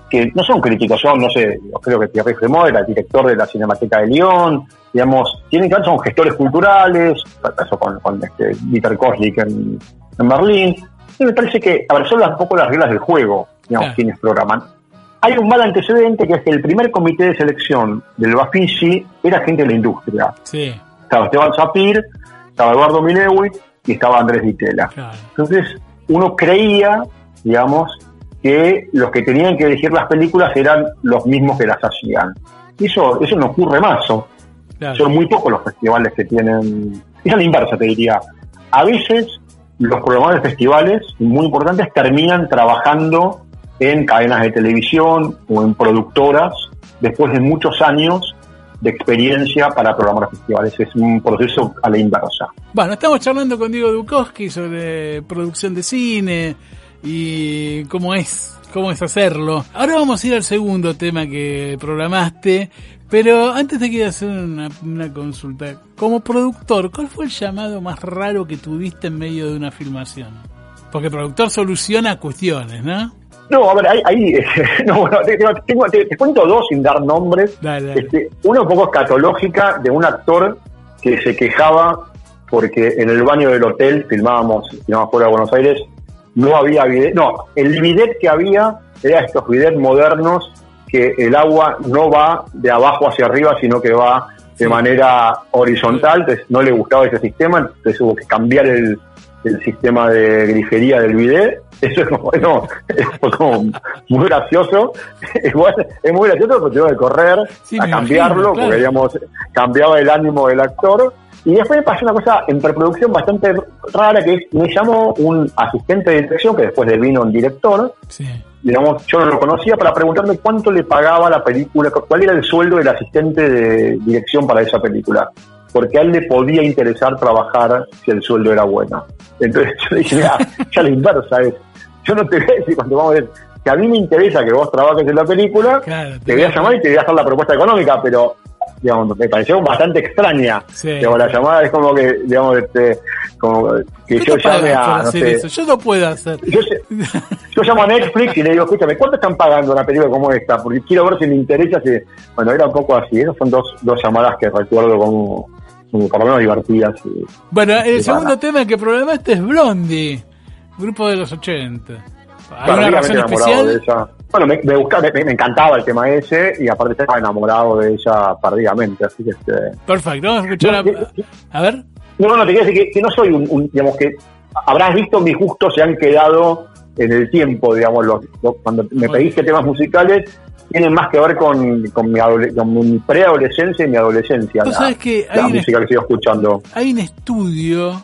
que no son críticos, son, no sé, yo creo que Thierry Fremont era el director de la Cinemateca de Lyon, digamos, tienen que ver, son gestores culturales, eso con, con este, Dieter Koslik en, en Berlín, y me parece que, a ver, son un poco las reglas del juego, digamos, Claro. quienes programan. Hay un mal antecedente que es que el primer comité de selección del Bafisi era gente de la industria. sí, Estaba Esteban Zapir, estaba Eduardo Minewi y estaba Andrés Vitela. claro. Entonces, uno creía, digamos, que los que tenían que elegir las películas eran los mismos que las hacían. Y eso, eso no ocurre más. Son, claro. son muy pocos los festivales que tienen. Es a la inversa, te diría. a veces los programadores de festivales, muy importantes, terminan trabajando en cadenas de televisión o en productoras después de muchos años de experiencia para programar festivales. Es un proceso a la inversa. Bueno, estamos charlando con Diego Dukowski sobre producción de cine y cómo es, cómo es hacerlo. Ahora vamos a ir al segundo tema que programaste, pero antes te quiero hacer una, consulta. Como productor, ¿cuál fue el llamado más raro que tuviste en medio de una filmación? Porque productor soluciona cuestiones, ¿no? No, a ver, ahí, ahí no, bueno, te, te- te cuento dos sin dar nombres. Dale, dale. Este, una un poco escatológica de un actor que se quejaba porque en el baño del hotel filmábamos, filmábamos fuera de Buenos Aires, no había bidet. No, el bidet que había era estos bidets modernos que el agua no va de abajo hacia arriba, sino que va de manera horizontal. Entonces no le gustaba ese sistema, entonces hubo que cambiar el, el sistema de grifería del bidet. Eso es como, no, fue como muy gracioso. Igual, es muy gracioso porque tuve que correr Sí, a cambiarlo, imagino, claro. porque digamos, cambiaba el ánimo del actor. Y después me pasó una cosa en preproducción bastante rara, que es, me llamó un asistente de dirección, que después devino un director, Sí. digamos, yo no lo conocía, para preguntarme cuánto le pagaba la película, cuál era el sueldo del asistente de dirección para esa película. Porque a él le podía interesar trabajar si el sueldo era bueno. Entonces yo le dije, mira, ya la inversa es, yo no te voy a decir cuando vamos a ver, que a mí me interesa que vos trabajes en la película, Claro, te voy a llamar y te voy a hacer la propuesta económica, pero digamos, me pareció bastante extraña. Sí. Digamos, la llamada es como que, digamos, este, como que ¿Qué yo llame a, no sé, eso? Yo no puedo hacer. yo, llamo a Netflix y le digo, escúchame, ¿cuánto están pagando una película como esta? Porque quiero ver si me interesa. Si... Bueno, era un poco así. Esas son dos, dos llamadas que recuerdo como, como por lo menos divertidas. y- Bueno, el segundo tema que programaste es Blondie, grupo de los 80. ¿Hay una razón especial? Bueno, me, me, buscaba- me, me encantaba el tema ese y aparte estaba enamorado de ella perdidamente. Así que, este... Perfecto, vamos a escuchar No, a... A ver. No, no, te quiero decir que, que no soy un, un- digamos que habrás visto mis gustos se han quedado en el tiempo, digamos, los, los- cuando me pediste temas musicales tienen más que ver con, con mi, preadolescencia y mi adolescencia. La, sabés que la hay un- música que sigo escuchando. Hay un estudio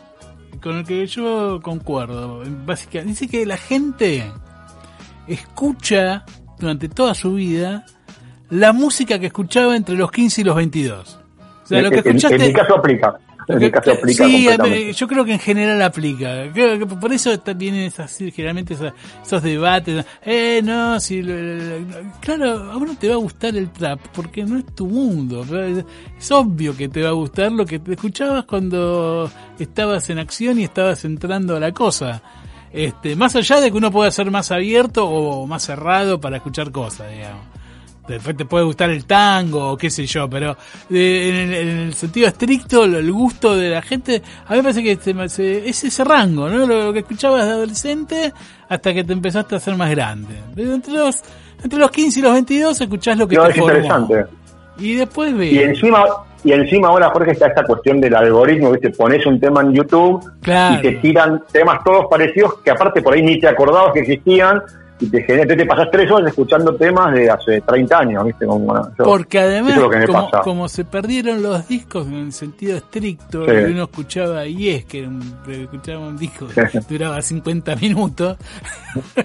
con el que yo concuerdo. Básicamente, dice que la gente escucha durante toda su vida la música que escuchaba entre los 15 y los 22. O sea, lo que En- en- escuchaste... en, mi caso aplica. En mi caso aplica sí, eh, yo creo que en general aplica. Creo que por eso vienen esas, generalmente esas- esos debates. Eh, no, si. claro, a vos no te va a gustar el trap porque no es tu mundo. es obvio que te va a gustar lo que te escuchabas cuando estabas en acción y estabas entrando a la cosa. Este, más allá de que uno pueda ser más abierto o más cerrado para escuchar cosas, digamos. Después te puede gustar el tango o qué sé yo, pero en, el, en el sentido estricto, el gusto de la gente, a mí me parece que se- es ese rango, ¿no? Lo que escuchabas de adolescente hasta que te empezaste a hacer más grande. Entre los, entre los 15 y los 22 escuchás lo que No, te es formó. interesante. Y después Y ves. encima, y encima ahora, Jorge, está esta cuestión del algoritmo, ¿viste? Pones un tema en YouTube Claro. y te tiran temas todos parecidos que aparte por ahí ni te acordabas que existían y te genera, te, pasas tres horas escuchando temas de hace 30 años, ¿viste? Como, bueno, yo- Porque además, que como, se perdieron los discos en el sentido estricto, Sí. uno escuchaba Yes, que era un, escuchaba un disco que duraba 50 minutos,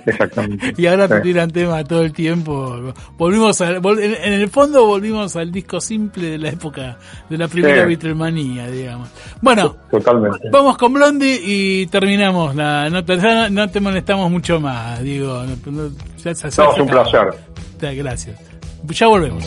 Exactamente. y ahora te tiran temas todo el tiempo. Volvimos a, vol- en, en el fondo volvimos al disco simple de la época de la primera. Beatlemanía, digamos. Bueno, Totalmente. vamos con Blondie y terminamos la nota. Ya no te molestamos mucho más, digo. No, no- ya No, es un placer. Gracias. Ya volvemos.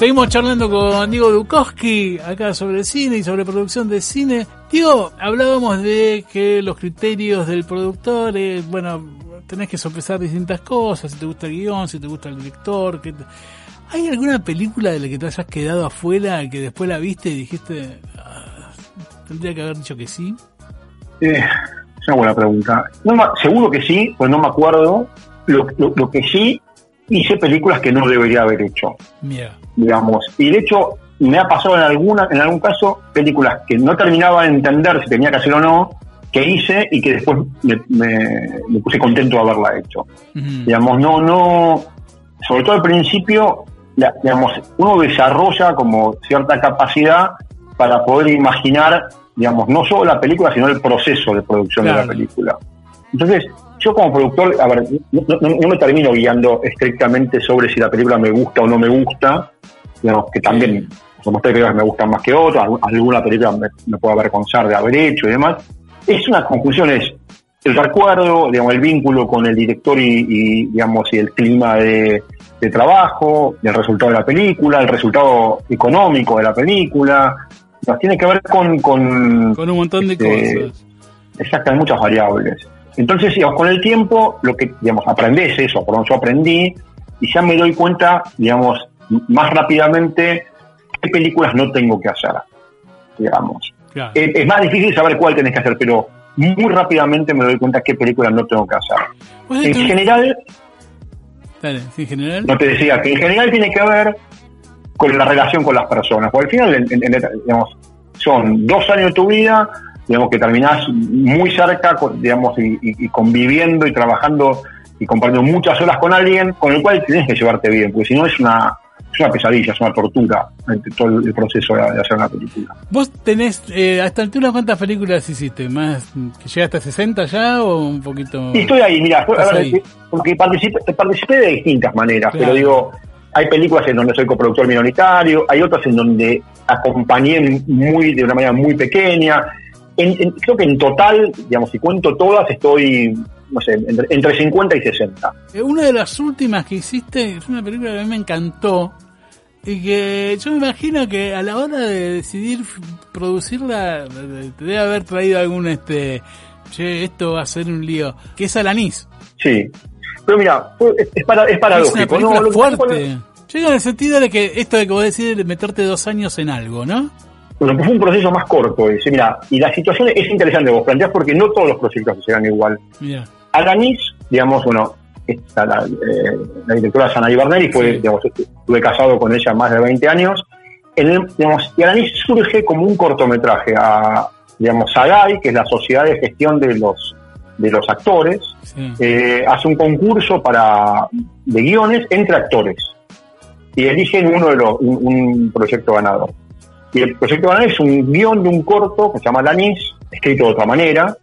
Seguimos charlando con Diego Dukowski acá sobre cine y sobre producción de cine. Diego, hablábamos de que los criterios del productor, eh, bueno, tenés que sopesar distintas cosas, si te gusta el guion, si te gusta el director. Que te- ¿Hay alguna película de la que te hayas quedado afuera que después la viste y dijiste, "Ah, tendría que haber dicho que sí? Eh, es una buena pregunta. No seguro que sí, pues no me acuerdo. Lo, lo- lo que sí, hice películas que no debería haber hecho, Mira, digamos. Y de hecho, me ha pasado en alguna, en algún caso, películas que no terminaba de entender si tenía que hacer o no, que hice y que después me, me- me puse contento de haberla hecho. Digamos, no, no, sobre todo al principio, la- digamos, uno desarrolla como cierta capacidad para poder imaginar, digamos, no solo la película, sino el proceso de producción de la película. Entonces, yo como productor, a ver, no, no- no me termino guiando estrictamente sobre si la película me gusta o no me gusta, digamos, que también, tres películas me gustan más que otras, algu- alguna película me, me puedo avergonzar de haber hecho y demás. Es una conclusión, es el recuerdo, digamos, el vínculo con el director y, y, digamos, y el clima de, de trabajo, el resultado de la película, el resultado económico de la película, nos tiene que ver con, con, con un montón de Este, cosas. exacto, hay muchas variables. Entonces, digamos, con el tiempo, lo que, digamos, aprendes eso, por lo yo aprendí, y ya me doy cuenta, digamos, más rápidamente qué películas no tengo que hacer, digamos. Claro. Es, es más difícil saber cuál tenés que hacer, pero muy rápidamente me doy cuenta qué películas no tengo que hacer. En general, Dale, sí, en general. no te decía que en general tiene que ver con la relación con las personas. Porque al final, en- en- en- digamos, son dos años de tu vida, digamos, que terminás muy cerca, digamos, y, y- y conviviendo y trabajando y compartiendo muchas horas con alguien con el cual tienes que llevarte bien, porque si no es una, es una pesadilla, es una tortura entre todo el proceso de, hacer una película. Vos tenés, eh, a esta altura, ¿cuántas películas hiciste? ¿Más que llegaste a 60 ya o un poquito...? Y estoy ahí, mira, porque participé, participé de distintas maneras, Claro. pero digo, hay películas en donde soy coproductor minoritario, hay otras en donde acompañé muy de una manera muy pequeña. En- en- creo que en total, digamos, si cuento todas, estoy, no sé, entre, entre 50 y 60. Eh, Una de las últimas que hiciste es una película que a mí me encantó y que yo me imagino que a la hora de decidir producirla eh, te debe haber traído algún este che esto va a ser un lío que es Alanis Sí. Pero mira, es, es para, es es una paradójico. con- fuerte llega en el sentido de que esto de que vos decís de meterte dos años en algo ¿no? Bueno, pues fue un proceso más corto ese. Mira, y la situación es interesante, vos planteás porque no todos los proyectos se serán igual. mira Alanis, digamos, bueno, esta, la, eh, la directora Sanaí Berneri fue, Sí. digamos, estuve casado con ella más de 20 años. El- digamos, y Alanis surge como un cortometraje a, digamos, SAGAI, que es la Sociedad de Gestión de los, de los Actores, sí. eh, hace un concurso para, de guiones entre actores y eligen uno de los, un, un proyecto ganador. Y el proyecto ganador es un guion de un corto que se llama Alanis, escrito de otra manera,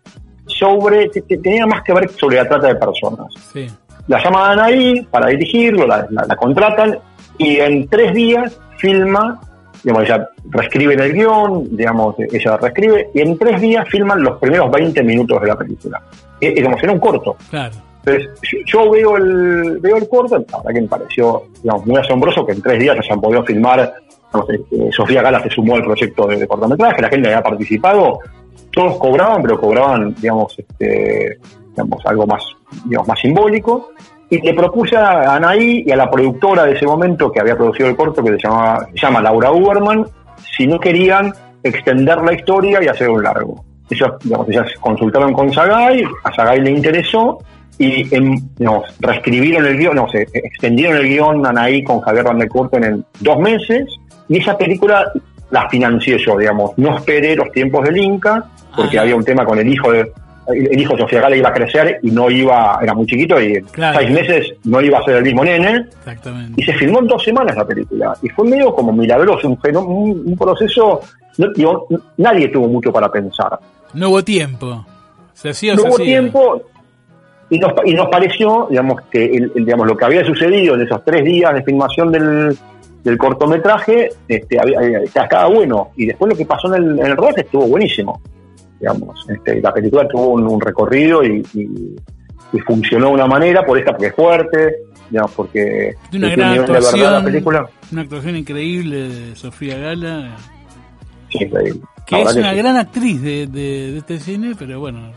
sobre, te- te- tenía más que ver sobre la trata de personas. sí. La llaman ahí para dirigirlo, la, la- la contratan y en tres días filma, digamos, ella reescribe el guion, digamos, ella reescribe y en tres días filman los primeros 20 minutos de la película. Es, digamos, era un corto. claro Entonces, yo, yo veo el veo el corto, la verdad que me pareció digamos, muy asombroso que en tres días se hayan podido filmar. Eh, Sofía Gala se sumó al proyecto de, de cortometraje, la gente había participado, todos cobraban, pero cobraban, digamos, este, digamos, algo más, digamos, más simbólico. Y le propuse a Anaí y a la productora de ese momento que había producido el corto, que se, llamaba, se llama Laura Uberman, si no querían extender la historia y hacer un largo. Ellos, digamos, ellas consultaron con Sagai, a Sagai le interesó y em, digamos, reescribieron el guion, no sé, extendieron el guion Anaí con Javier Van Kurten en dos meses y esa película la financié yo, digamos, no esperé los tiempos del Inca porque había un tema con el hijo de el hijo de Sofía Gala iba a crecer y no iba, era muy chiquito y Claro. seis meses no iba a ser el mismo nene exactamente y se filmó en dos semanas la película. Y fue medio como milagroso, un, un, un proceso. no- digo, nadie tuvo mucho para pensar. no hubo tiempo se hacía No se hubo hacía. tiempo y nos, y nos pareció, digamos, que el, el- digamos, lo que había sucedido en esos tres días de filmación del, del cortometraje este, había, estaba bueno. Y después lo que pasó en el, en el estuvo buenísimo. Digamos, este, la película tuvo un, un recorrido y, y- y funcionó de una manera, por esta porque es fuerte, digamos, porque De una gran nivel de actuación, la película. una actuación increíble de Sofía Gala, Sí, increíble. que es una sí. gran actriz de, de- de este cine, pero bueno,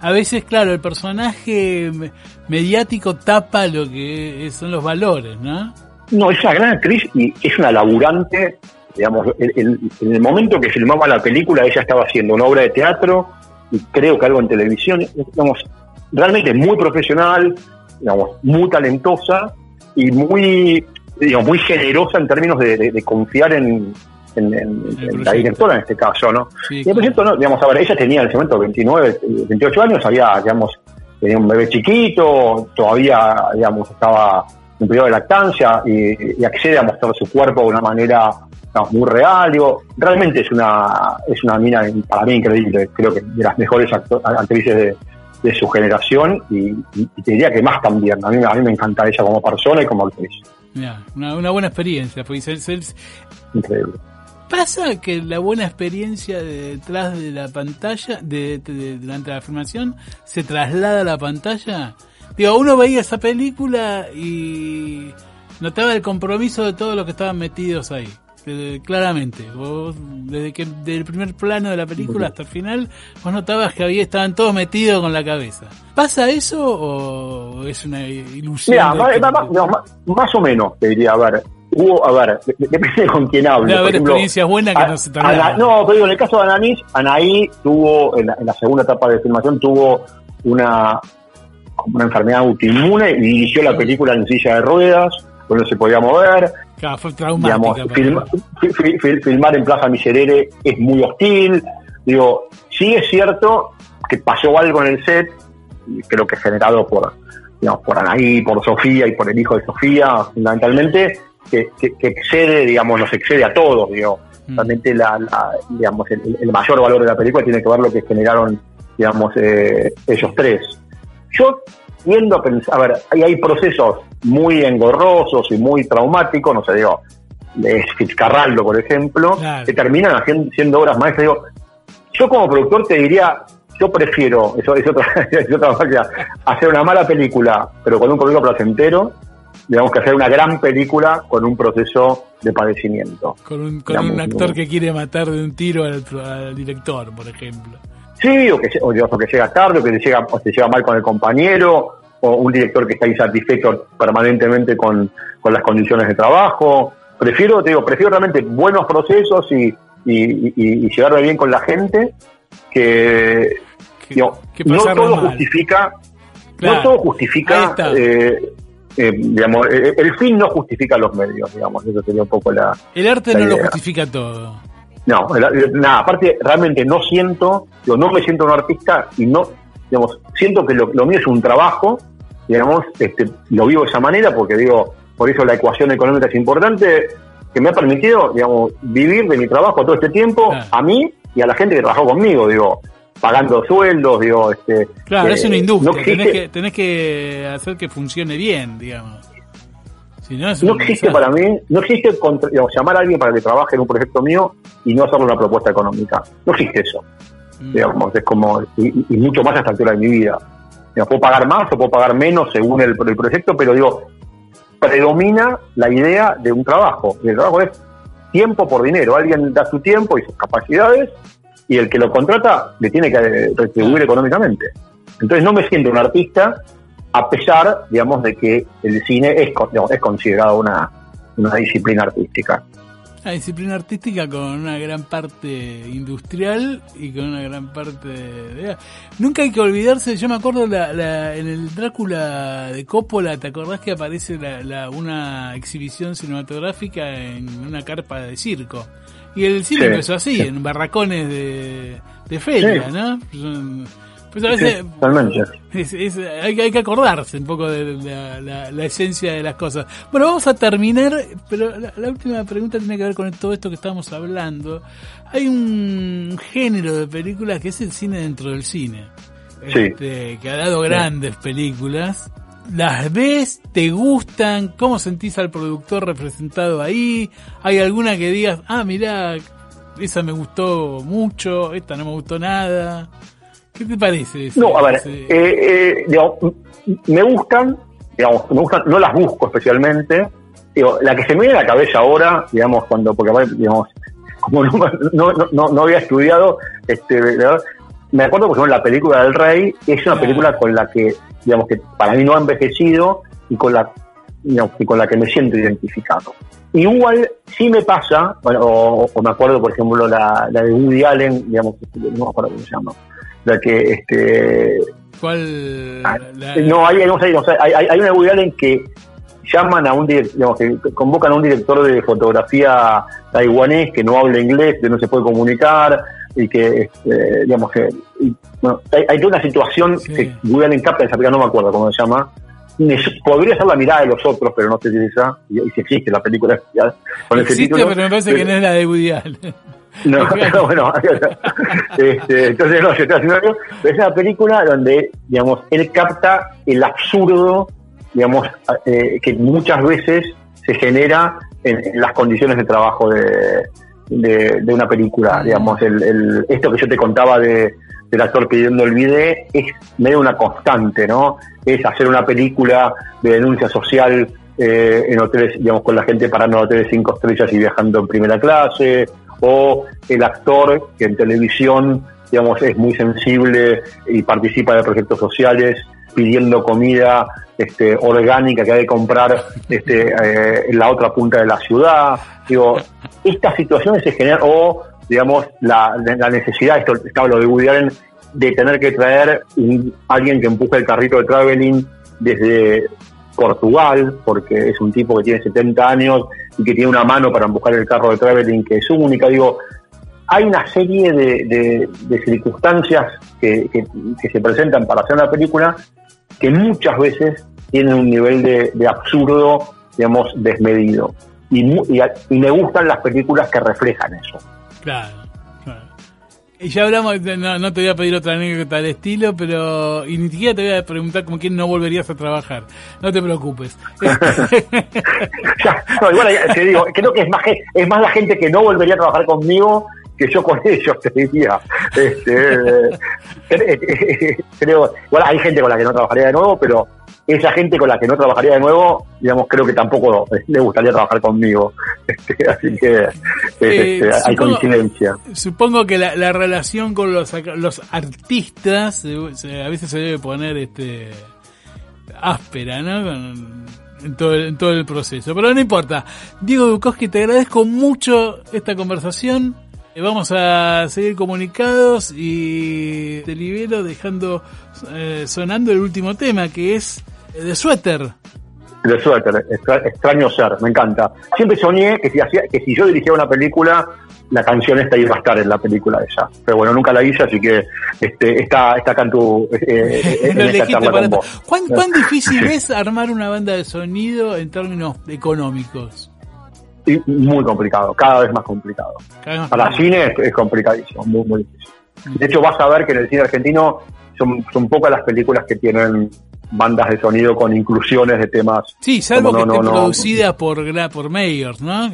a veces, claro, el personaje me- mediático tapa lo que son los valores, ¿no? No, es una gran actriz y es una laburante. Digamos, en el momento que filmaba la película, ella estaba haciendo una obra de teatro y creo que algo en televisión. Digamos, realmente muy profesional, digamos, muy talentosa y muy, digamos, muy generosa en términos de, de- de confiar en, en- en- en la directora en este caso, ¿no? Sí, Y el proyecto, no, digamos, a ver, ella tenía en ese momento 29, eh, 28 años, había, digamos, tenía un bebé chiquito, todavía, digamos, estaba en periodo de lactancia y, y accede a mostrar su cuerpo de una manera digamos, muy real. Digo, realmente es una, es una mina para mí increíble, creo que de las mejores actrices de, de su generación y, y- y te diría que más también. A mí, a mí me encanta ella como persona y como actriz. Mirá, una, una buena experiencia. Porque se- se- Increíble. pasa que la buena experiencia de detrás de la pantalla, de, de- de- durante la filmación, se traslada a la pantalla. Digo, uno veía esa película y notaba el compromiso de todos los que estaban metidos ahí. Eh, claramente, vos, desde que del primer plano de la película hasta el final, vos notabas que había estaban todos metidos con la cabeza. ¿Pasa eso o es una ilusión? Mira, más, que- más- no, más- más o menos, te diría, a ver, hubo, a ver, de- de- depende con quién hable. Debe haber ejemplo, experiencias buenas que a- no se trasladan. Ana- No, pero digo, en el caso de Anaís, Anaí tuvo, en la, en la segunda etapa de filmación, tuvo una, una enfermedad autoinmune y dirigió la película en silla de ruedas, donde se podía mover. Claro, fue traumática. Digamos, para film- ella. fi- fi- fi- filmar en Plaza Miserere es muy hostil. Digo, sí es cierto que pasó algo en el set, creo que generado por, digamos, por Anaí, por Sofía y por el hijo de Sofía, fundamentalmente, que, que- que excede, digamos, nos excede a todos, digo. Mm. Realmente la, la- digamos, el, el mayor valor de la película tiene que ver lo que generaron, digamos, eh, ellos tres. Yo tiendo a pensar, a ver, hay, hay procesos muy engorrosos y muy traumáticos, no sé, digo, de Fitzcarraldo, por ejemplo, Claro. que terminan haciendo, siendo obras maestras. Digo, yo como productor te diría, yo prefiero, eso es otra, es otra cosa, hacer una mala película, pero con un producto placentero, digamos que hacer una gran película con un proceso de padecimiento. Con un, con Digamos, un actor que quiere matar de un tiro al, al director, por ejemplo. Sí, o que, o, digamos, o que llega tarde, o que te llega, o te llega mal con el compañero, o un director que está insatisfecho permanentemente con, con las condiciones de trabajo. Prefiero, te digo, prefiero realmente buenos procesos y, y, y, y llevarme bien con la gente, que, Que, digo, que no todo mal. justifica, Claro. no todo justifica, eh, eh, digamos, eh, el fin no justifica los medios, digamos, eso sería un poco la, El arte la no lo justifica todo. No, la- nada, aparte realmente no siento, digo, no me siento un artista y no, digamos, siento que lo, lo mío es un trabajo, digamos, este, lo vivo de esa manera porque digo, por eso la ecuación económica es importante, que me ha permitido, digamos, vivir de mi trabajo todo este tiempo, Claro. a mí y a la gente que trabajó conmigo, digo, pagando sueldos, digo, este... Claro, eh, es una industria. no tenés, que, tenés que hacer que funcione bien, digamos. Si no, existe para mí, no existe contra- digamos, llamar a alguien para que trabaje en un proyecto mío y no hacerle una propuesta económica. No existe eso. Mm. digamos, es como, y, y mucho más a esta altura de mi vida. Digamos, puedo pagar más o puedo pagar menos según el, el proyecto, pero digo, predomina la idea de un trabajo. Y el trabajo es tiempo por dinero. Alguien da su tiempo y sus capacidades y el que lo contrata le tiene que retribuir económicamente. Entonces no me siento un artista a pesar, digamos, de que el cine es, digamos, es considerado una, una disciplina artística. Una disciplina artística con una gran parte industrial y con una gran parte de... Nunca hay que olvidarse, yo me acuerdo la, la- en el Drácula de Coppola, ¿te acordás que aparece la, la- una exhibición cinematográfica en una carpa de circo? Y el cine Sí, empezó así, sí. en barracones de, de feria, Sí. ¿no? Son- Pues a veces Sí, totalmente. es- es- hay, que- hay que acordarse un poco de la, la- la esencia de las cosas. Bueno, vamos a terminar, pero la, la última pregunta tiene que ver con todo esto que estamos hablando. Hay un género de películas que es el cine dentro del cine. Sí. Este, que ha dado grandes películas. ¿Las ves? ¿Te gustan? ¿Cómo sentís al productor representado ahí? ¿Hay alguna que digas, ah, mirá, esa me gustó mucho, esta no me gustó nada? ¿Qué te parece? ese- No, a ver, eh, eh, digamos, me gustan, digamos, me gustan, no las busco especialmente. Digo, la que se me viene a la cabeza ahora, digamos, cuando, porque digamos, como no, no, no- había estudiado, este, me acuerdo, por ejemplo, la película del Rey, es una Claro. película con la que, digamos, que para mí no ha envejecido y con la, digamos, y con la que me siento identificado. Igual sí me pasa, bueno, o, o me acuerdo, por ejemplo, la, la de Woody Allen, digamos, no me acuerdo cómo se llama, la que, este, ¿Cuál? Ah, la- no, hay, no sé, hay, hay, hay una Woody Allen que llaman a un direct- digamos, que convocan a un director de fotografía taiwanés que no habla inglés, que no se puede comunicar y que, este, digamos, que, y, bueno, hay, hay toda una situación Sí. que Woody en esa película, no me acuerdo cómo se llama. Podría ser la mirada de los otros, pero no sé si es esa, y, y si existe la película con ese Existe, título. pero me parece que no es la de Woody Allen. No, no, bueno, este, entonces no, yo estoy haciendo algo, pero es una película donde, digamos, él capta el absurdo, digamos, eh, que muchas veces se genera en, en las condiciones de trabajo de, de, de una película, digamos, el, el- esto que yo te contaba de, del actor pidiendo el video es medio una constante, ¿no? Es hacer una película de denuncia social eh, en hoteles, digamos, con la gente parando en hoteles cinco estrellas y viajando en primera clase, o el actor que en televisión, digamos, es muy sensible y participa de proyectos sociales pidiendo comida este, orgánica que hay que comprar este, eh, en la otra punta de la ciudad. Digo, estas situaciones se generan, o digamos, la, la necesidad, esto estaba lo de Woody Allen, de tener que traer un- alguien que empuje el carrito de traveling desde Portugal, porque es un tipo que tiene 70 años y que tiene una mano para empujar el carro de traveling que es única. Digo, hay una serie de, circunstancias que, se presentan para hacer una película que muchas veces tienen un nivel de, absurdo, digamos, desmedido. Y, y, y me gustan las películas que reflejan eso. Claro. Y ya hablamos, no, no te voy a pedir otra anécdota del estilo, pero. Y ni siquiera te voy a preguntar con quién no volverías a trabajar. No te preocupes. No, igual eh, te digo, creo que es más, es más la gente que no volvería a trabajar conmigo que yo con ellos, te diría. Este, eh, eh, creo, igual hay gente con la que no trabajaría de nuevo, pero esa gente con la que no trabajaría de nuevo, digamos, creo que tampoco le gustaría trabajar conmigo. Este, así que Eh, este, hay supongo- coincidencia. Supongo que la, la relación con los, los artistas a veces se debe poner este áspera, ¿no? Con- en, todo el, en todo el proceso. Pero no importa. Diego Bukowski, te agradezco mucho esta conversación. Eh, Vamos a seguir comunicados y te libero dejando eh, sonando el último tema que es eh, de suéter. De suéter, extra- extraño ser, me encanta. Siempre soñé que si, hacía, que si yo dirigía una película, la canción esta iba a estar en la película esa. Pero bueno, nunca la hice, así que este, está, está acá en, tu, eh, eh, en esta charla con vos. ¿Cuán, cuán difícil es armar una banda de sonido en términos económicos? Y muy complicado, cada vez más complicado. Más Para complicado. cine es, es complicadísimo, muy, muy difícil. De hecho, vas a ver que en el cine argentino son, son pocas las películas que tienen bandas de sonido con inclusiones de temas. Sí, salvo como que no, esté no, no. producida por, gra- por Mayors, ¿no?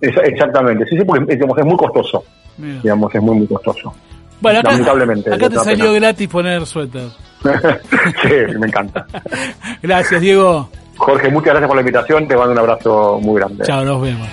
Es- exactamente, sí, sí, porque es, digamos, es muy costoso. mira. Digamos, es muy, muy costoso. Bueno, acá, lamentablemente, acá te salió pena. gratis poner suéter. sí, me encanta. Gracias, Diego. Jorge, muchas gracias por la invitación. Te mando un abrazo muy grande. Chao, nos vemos.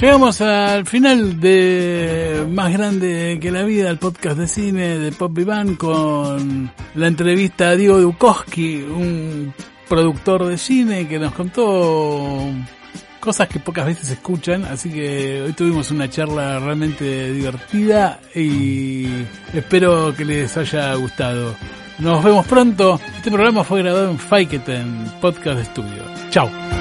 Llegamos al final de Más Grande que la Vida, el podcast de cine de Pop Vivan con la entrevista a Diego Dukowski, un productor de cine que nos contó cosas que pocas veces se escuchan, así que hoy tuvimos una charla realmente divertida y espero que les haya gustado. Nos vemos pronto. Este programa fue grabado en Faiketen Podcast Studio. Chao.